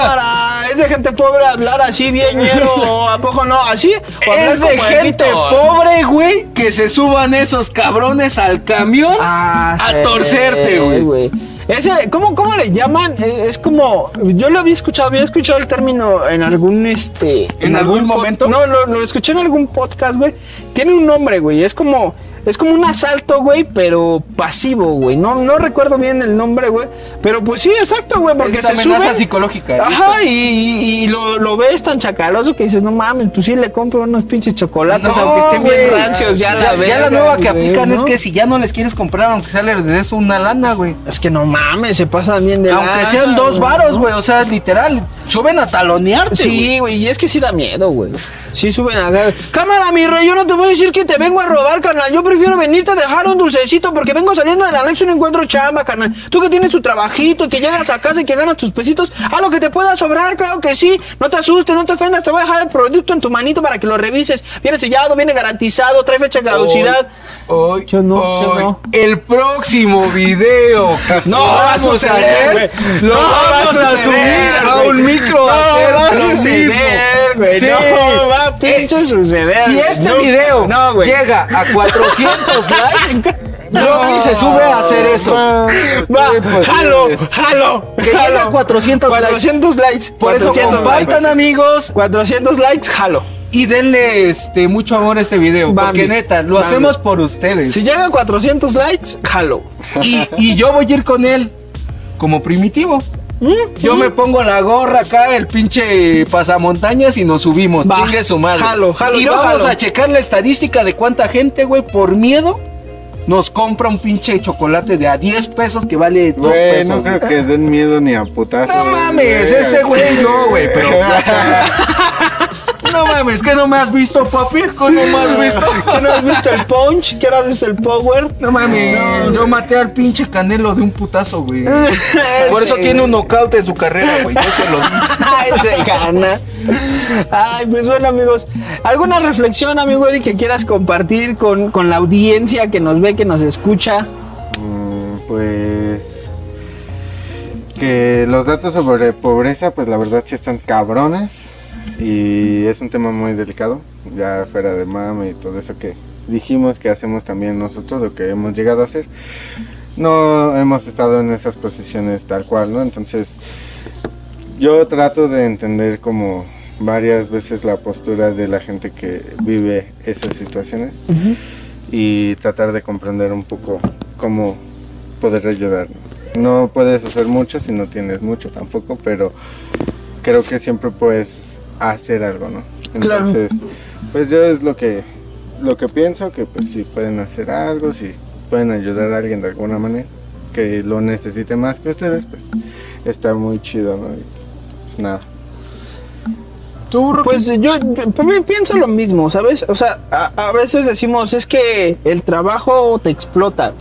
Cámara, es de gente pobre hablar así bien ñero, ¿a poco no? ¿Así? ¿O hablar Es de gente Víctor? pobre, güey, que se suban esos cabrones al camión Ah, a sí, torcerte, güey. Ese, ¿cómo, ¿cómo le llaman? Eh, Es como, yo lo había escuchado, había escuchado el término en algún, este... ¿En algún momento? No, lo, lo escuché en algún podcast, güey. Tiene un nombre, güey, es como, es como un asalto, güey, pero pasivo, güey. No, no recuerdo bien el nombre, güey. Pero pues sí, exacto, güey, porque Es se amenaza suben- psicológica. Ajá, y, y- y lo, lo ves tan chacaloso que dices, no mames, pues sí le compro unos pinches chocolates, No, aunque estén bien rancios, ya, la ya la nueva que aplican es que si ya no les quieres comprar, aunque sea le des una lana, güey. Es que no mames, se pasan bien de Aunque sean dos varos, güey. O sea, literal, suben a talonearte. Sí, güey, y es que sí da miedo, güey. Sí suben a... Cámara, mi rey, yo no te voy a decir que te vengo a robar, carnal. Yo prefiero venirte a dejar un dulcecito porque vengo saliendo del anexo y no encuentro chamba, carnal. Tú que tienes tu trabajito y que llegas a casa y que ganas tus pesitos, a lo que te pueda sobrar, claro que sí. No te asustes, no te ofendas, te voy a dejar el producto en tu manito para que lo revises. Viene sellado, viene garantizado, trae fecha de caducidad. Hoy, Yo no, yo hoy, no. El próximo video. *laughs* que No va a vamos suceder, hacer, güey. Lo No va a subir a un micro. No va a suceder, güey. Sí. No va a pinche Eh, suceder. Si este No, video no, llega a 400 likes, Rocky se sube a hacer eso. Va, Pues, jalo, eh, jalo. Que llegue a jalo. 400 likes. 400 likes. Por eso 400 compartan, likes. amigos, 400 likes, jalo. y denle este mucho amor a este video. Bambi. Porque neta, lo Bambi. hacemos por ustedes. Si llega a 400 likes, jalo. Y, y yo voy a ir con él como primitivo. Yo me pongo la gorra acá, el pinche pasamontañas y nos subimos. Va. Chingue su madre. Jalo, jalo, y yo vamos jalo. a checar la estadística de cuánta gente, güey, por miedo, nos compra un pinche chocolate de a 10 pesos que vale 2 Güey, pesos. no creo que den miedo ni a putazos. No mames, ese güey no, güey, pero. *laughs* no mames, que no me has visto, papi, que no me has visto. ¿Que no has visto el punch? ¿Que no has visto el power? No mames, yo maté al pinche Canelo de un putazo, güey. *laughs* Por eso Sí. tiene un knockout en su carrera, güey. Yo se lo di. *laughs* Ay, se gana. Ay, pues bueno, amigos. ¿Alguna reflexión, amigo Eric, que quieras compartir con, con la audiencia que nos ve, que nos escucha? Mm, Pues que los datos sobre pobreza, pues la verdad sí están cabrones y es un tema muy delicado, ya fuera de mame y todo eso que dijimos que hacemos también nosotros o que hemos llegado a hacer. No hemos estado en esas posiciones tal cual, ¿no? Entonces yo trato de entender como varias veces la postura de la gente que vive esas situaciones y tratar de comprender un poco cómo poder ayudar. No puedes hacer mucho si no tienes mucho tampoco, pero creo que siempre puedes hacer algo, ¿no? Claro. Entonces, pues yo es lo que lo que pienso que pues si pueden hacer algo, si pueden ayudar a alguien de alguna manera que lo necesite más que ustedes, pues está muy chido, ¿no? Y, pues nada. Pues yo, yo también pienso lo mismo, ¿sabes? O sea, a, a veces decimos, es que el trabajo te explota,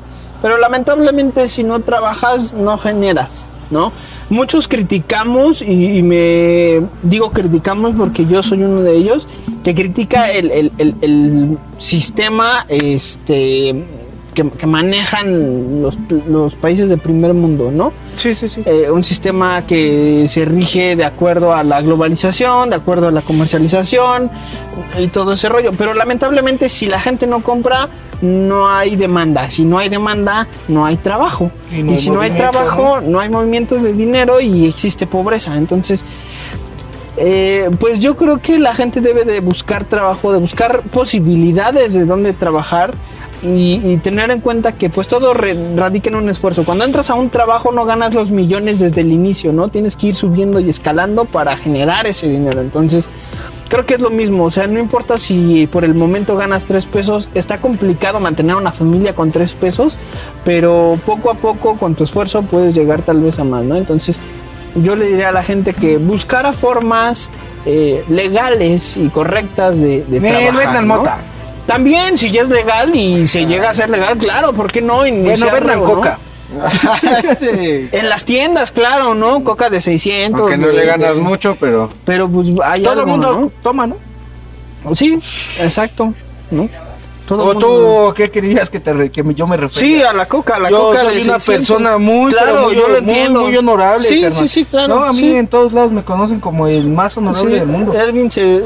pero lamentablemente si no trabajas no generas, ¿no? Muchos criticamos y, y me digo criticamos porque yo soy uno de ellos que critica el, el- el- el sistema este que, que manejan los, los países de primer mundo, ¿no? Sí, sí, sí. eh, un sistema que se rige de acuerdo a la globalización, de acuerdo a la comercialización y todo ese rollo. Pero lamentablemente si la gente no compra, no hay demanda. Si no hay demanda, no hay trabajo. Y no si no hay trabajo, ¿no? hay movimiento de dinero y existe pobreza. Entonces... eh, pues yo creo que la gente debe de buscar trabajo, de buscar posibilidades de dónde trabajar y, y tener en cuenta que pues todo re- radica en un esfuerzo. Cuando entras a un trabajo no ganas los millones desde el inicio, ¿no? Tienes que ir subiendo y escalando para generar ese dinero. Entonces, creo que es lo mismo. O sea, no importa si por el momento ganas tres pesos, está complicado mantener una familia con tres pesos, pero poco a poco con tu esfuerzo puedes llegar tal vez a más, ¿no? Entonces, yo le diría a la gente que buscara formas eh, legales y correctas de, de Me trabajar, ¿no? También, si ya es legal y se llega a ser legal, claro, ¿por qué no? Bueno, Iniciarlo, vendan ¿no? coca. Sí. *laughs* En las tiendas, claro, ¿no? Coca de 600. Aunque no de- le ganas de- mucho, pero Pero pues hay Todo el mundo toma. ¿no? Sí, exacto, ¿no? Todo ¿O mundo- tú qué querías que, te que yo me refería? Sí, a la coca, a la yo coca soy de una 600. persona muy, claro, pero muy, yo lo muy, entiendo. muy honorable. Sí, carnal. sí, sí, claro. No, a mí sí. en todos lados me conocen como el más honorable Sí, del mundo.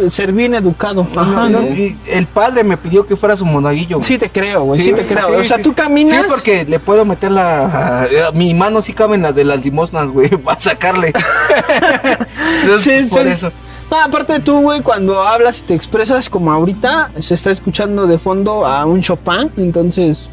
Servín educado. Ajá, No, el padre me pidió que fuera su monaguillo. güey. Sí te creo, güey, sí, te creo. o sea, tú caminas. Sí, porque le puedo meter la. *laughs* Mi mano sí cabe en la de las limosnas, güey, *laughs* para sacarle. *laughs* Entonces, Sí, por eso. No, aparte tú, güey, cuando hablas y te expresas como ahorita, se está escuchando de fondo a un Chopin, entonces,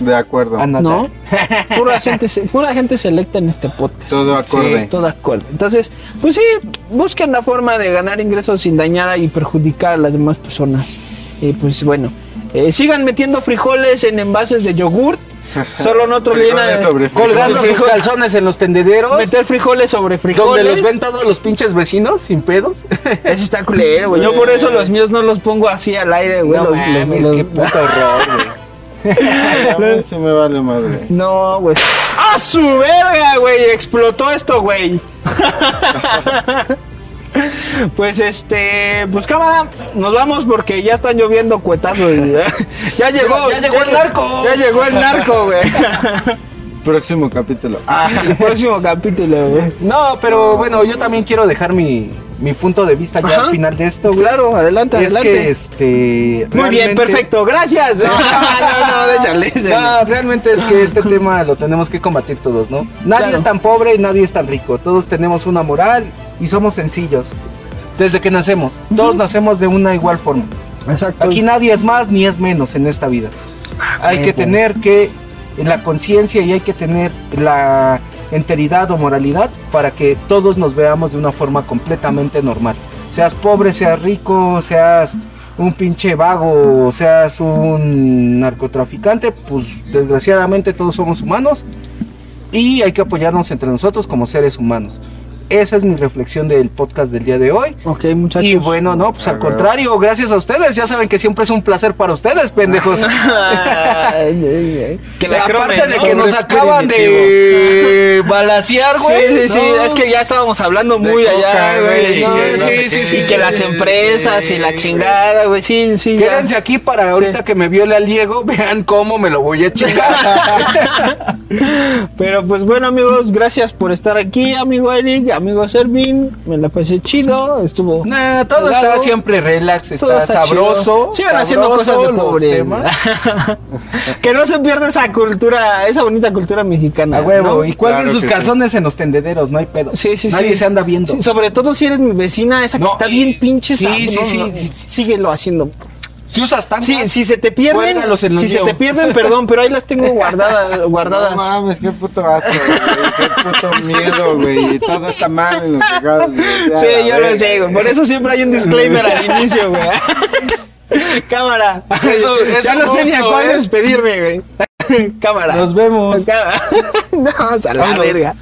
de acuerdo. ¿no? *laughs* Pura gente, pura gente selecta en este podcast. Todo acorde. Sí, todo acuerdo. Entonces, pues sí, busquen la forma de ganar ingresos sin dañar y perjudicar a las demás personas. Y pues bueno, eh, sigan metiendo frijoles en envases de yogurt. Solo no te olviden Frijoles a- sobre Colgando sus calzones en los tendederos. meter frijoles sobre frijoles. Donde los ven todos los pinches vecinos sin pedos. *laughs* Eso está culero, güey. Yo por eso los míos no los pongo así al aire, güey. No Los- mames, los- qué puto horror, güey. *laughs* Me vale madre. No, güey. ¡A su verga, güey! Explotó esto, güey. *laughs* *laughs* Pues este, pues cámara, nos vamos porque ya están lloviendo cuetazos. Ya llegó, Ya llegó el narco. Ya llegó el narco, güey. *laughs* Próximo capítulo. El próximo capítulo, güey. No, pero bueno, yo también quiero dejar mi, mi punto de vista ya al final de esto, güey. Claro, adelante, es adelante. que este. Muy bien, perfecto, gracias. No, *laughs* no, no, déjale, déjale. No, realmente es que este tema lo tenemos que combatir todos, ¿no? Nadie Claro. es tan pobre y nadie es tan rico. Todos tenemos una moral y somos sencillos. Desde que nacemos, todos nacemos de una igual forma. Exacto. Aquí nadie es más ni es menos en esta vida. Hay que tener que la conciencia y hay que tener la enteridad o moralidad para que todos nos veamos de una forma completamente normal. Seas pobre, seas rico, seas un pinche vago, seas un narcotraficante, pues desgraciadamente todos somos humanos y hay que apoyarnos entre nosotros como seres humanos. Esa es mi reflexión del podcast del día de hoy. Ok, muchachos. Y bueno, no, pues al contrario, gracias a ustedes. Ya saben que siempre es un placer para ustedes, pendejos. *laughs* Que la Aparte cromen, de ¿no? que nos acaban de *laughs* balasear, Sí, güey. sí, sí, ¿no? es que ya estábamos hablando muy De allá, coca, güey. güey, No, y no sí, sé sí, sí, sí, que las sí, empresas y la chingada, güey, sí, sí. ya. Quédense aquí para ahorita Sí. que me viole al Diego, *laughs* vean cómo me lo voy a chingar. Pero pues bueno, amigos, gracias por estar aquí, amigo Eric, amigo Servin. Me la pasé chido, estuvo. Nah, todo está siempre relax, todo está, sabroso. Sigan haciendo cosas de pobre. *laughs* que no se pierda esa cultura, esa bonita cultura mexicana. A huevo, ¿no? y cuelguen Claro sus sí. calzones en los tendederos, no hay pedo. Sí, sí, Nadie sí. se anda viendo. Sí, sobre todo si eres mi vecina, esa que No, está bien pinche sí, sí, no, sí, no, sí. Síguelo haciendo. Si usas tangas, Sí, si se te pierden, si se te pierden, perdón, pero ahí las tengo guardadas, *laughs* guardadas. No mames, qué puto asco, güey. Qué puto miedo, güey. Todo está mal en los regalos. Sí, yo lo sé, güey. Por eso siempre hay un disclaimer al inicio, güey. *laughs* Cámara. Eso- eso ya no sé ni a cuándo ¿eh? despedirme, güey. *laughs* Cámara. Nos vemos. Cámara. No, a la verga.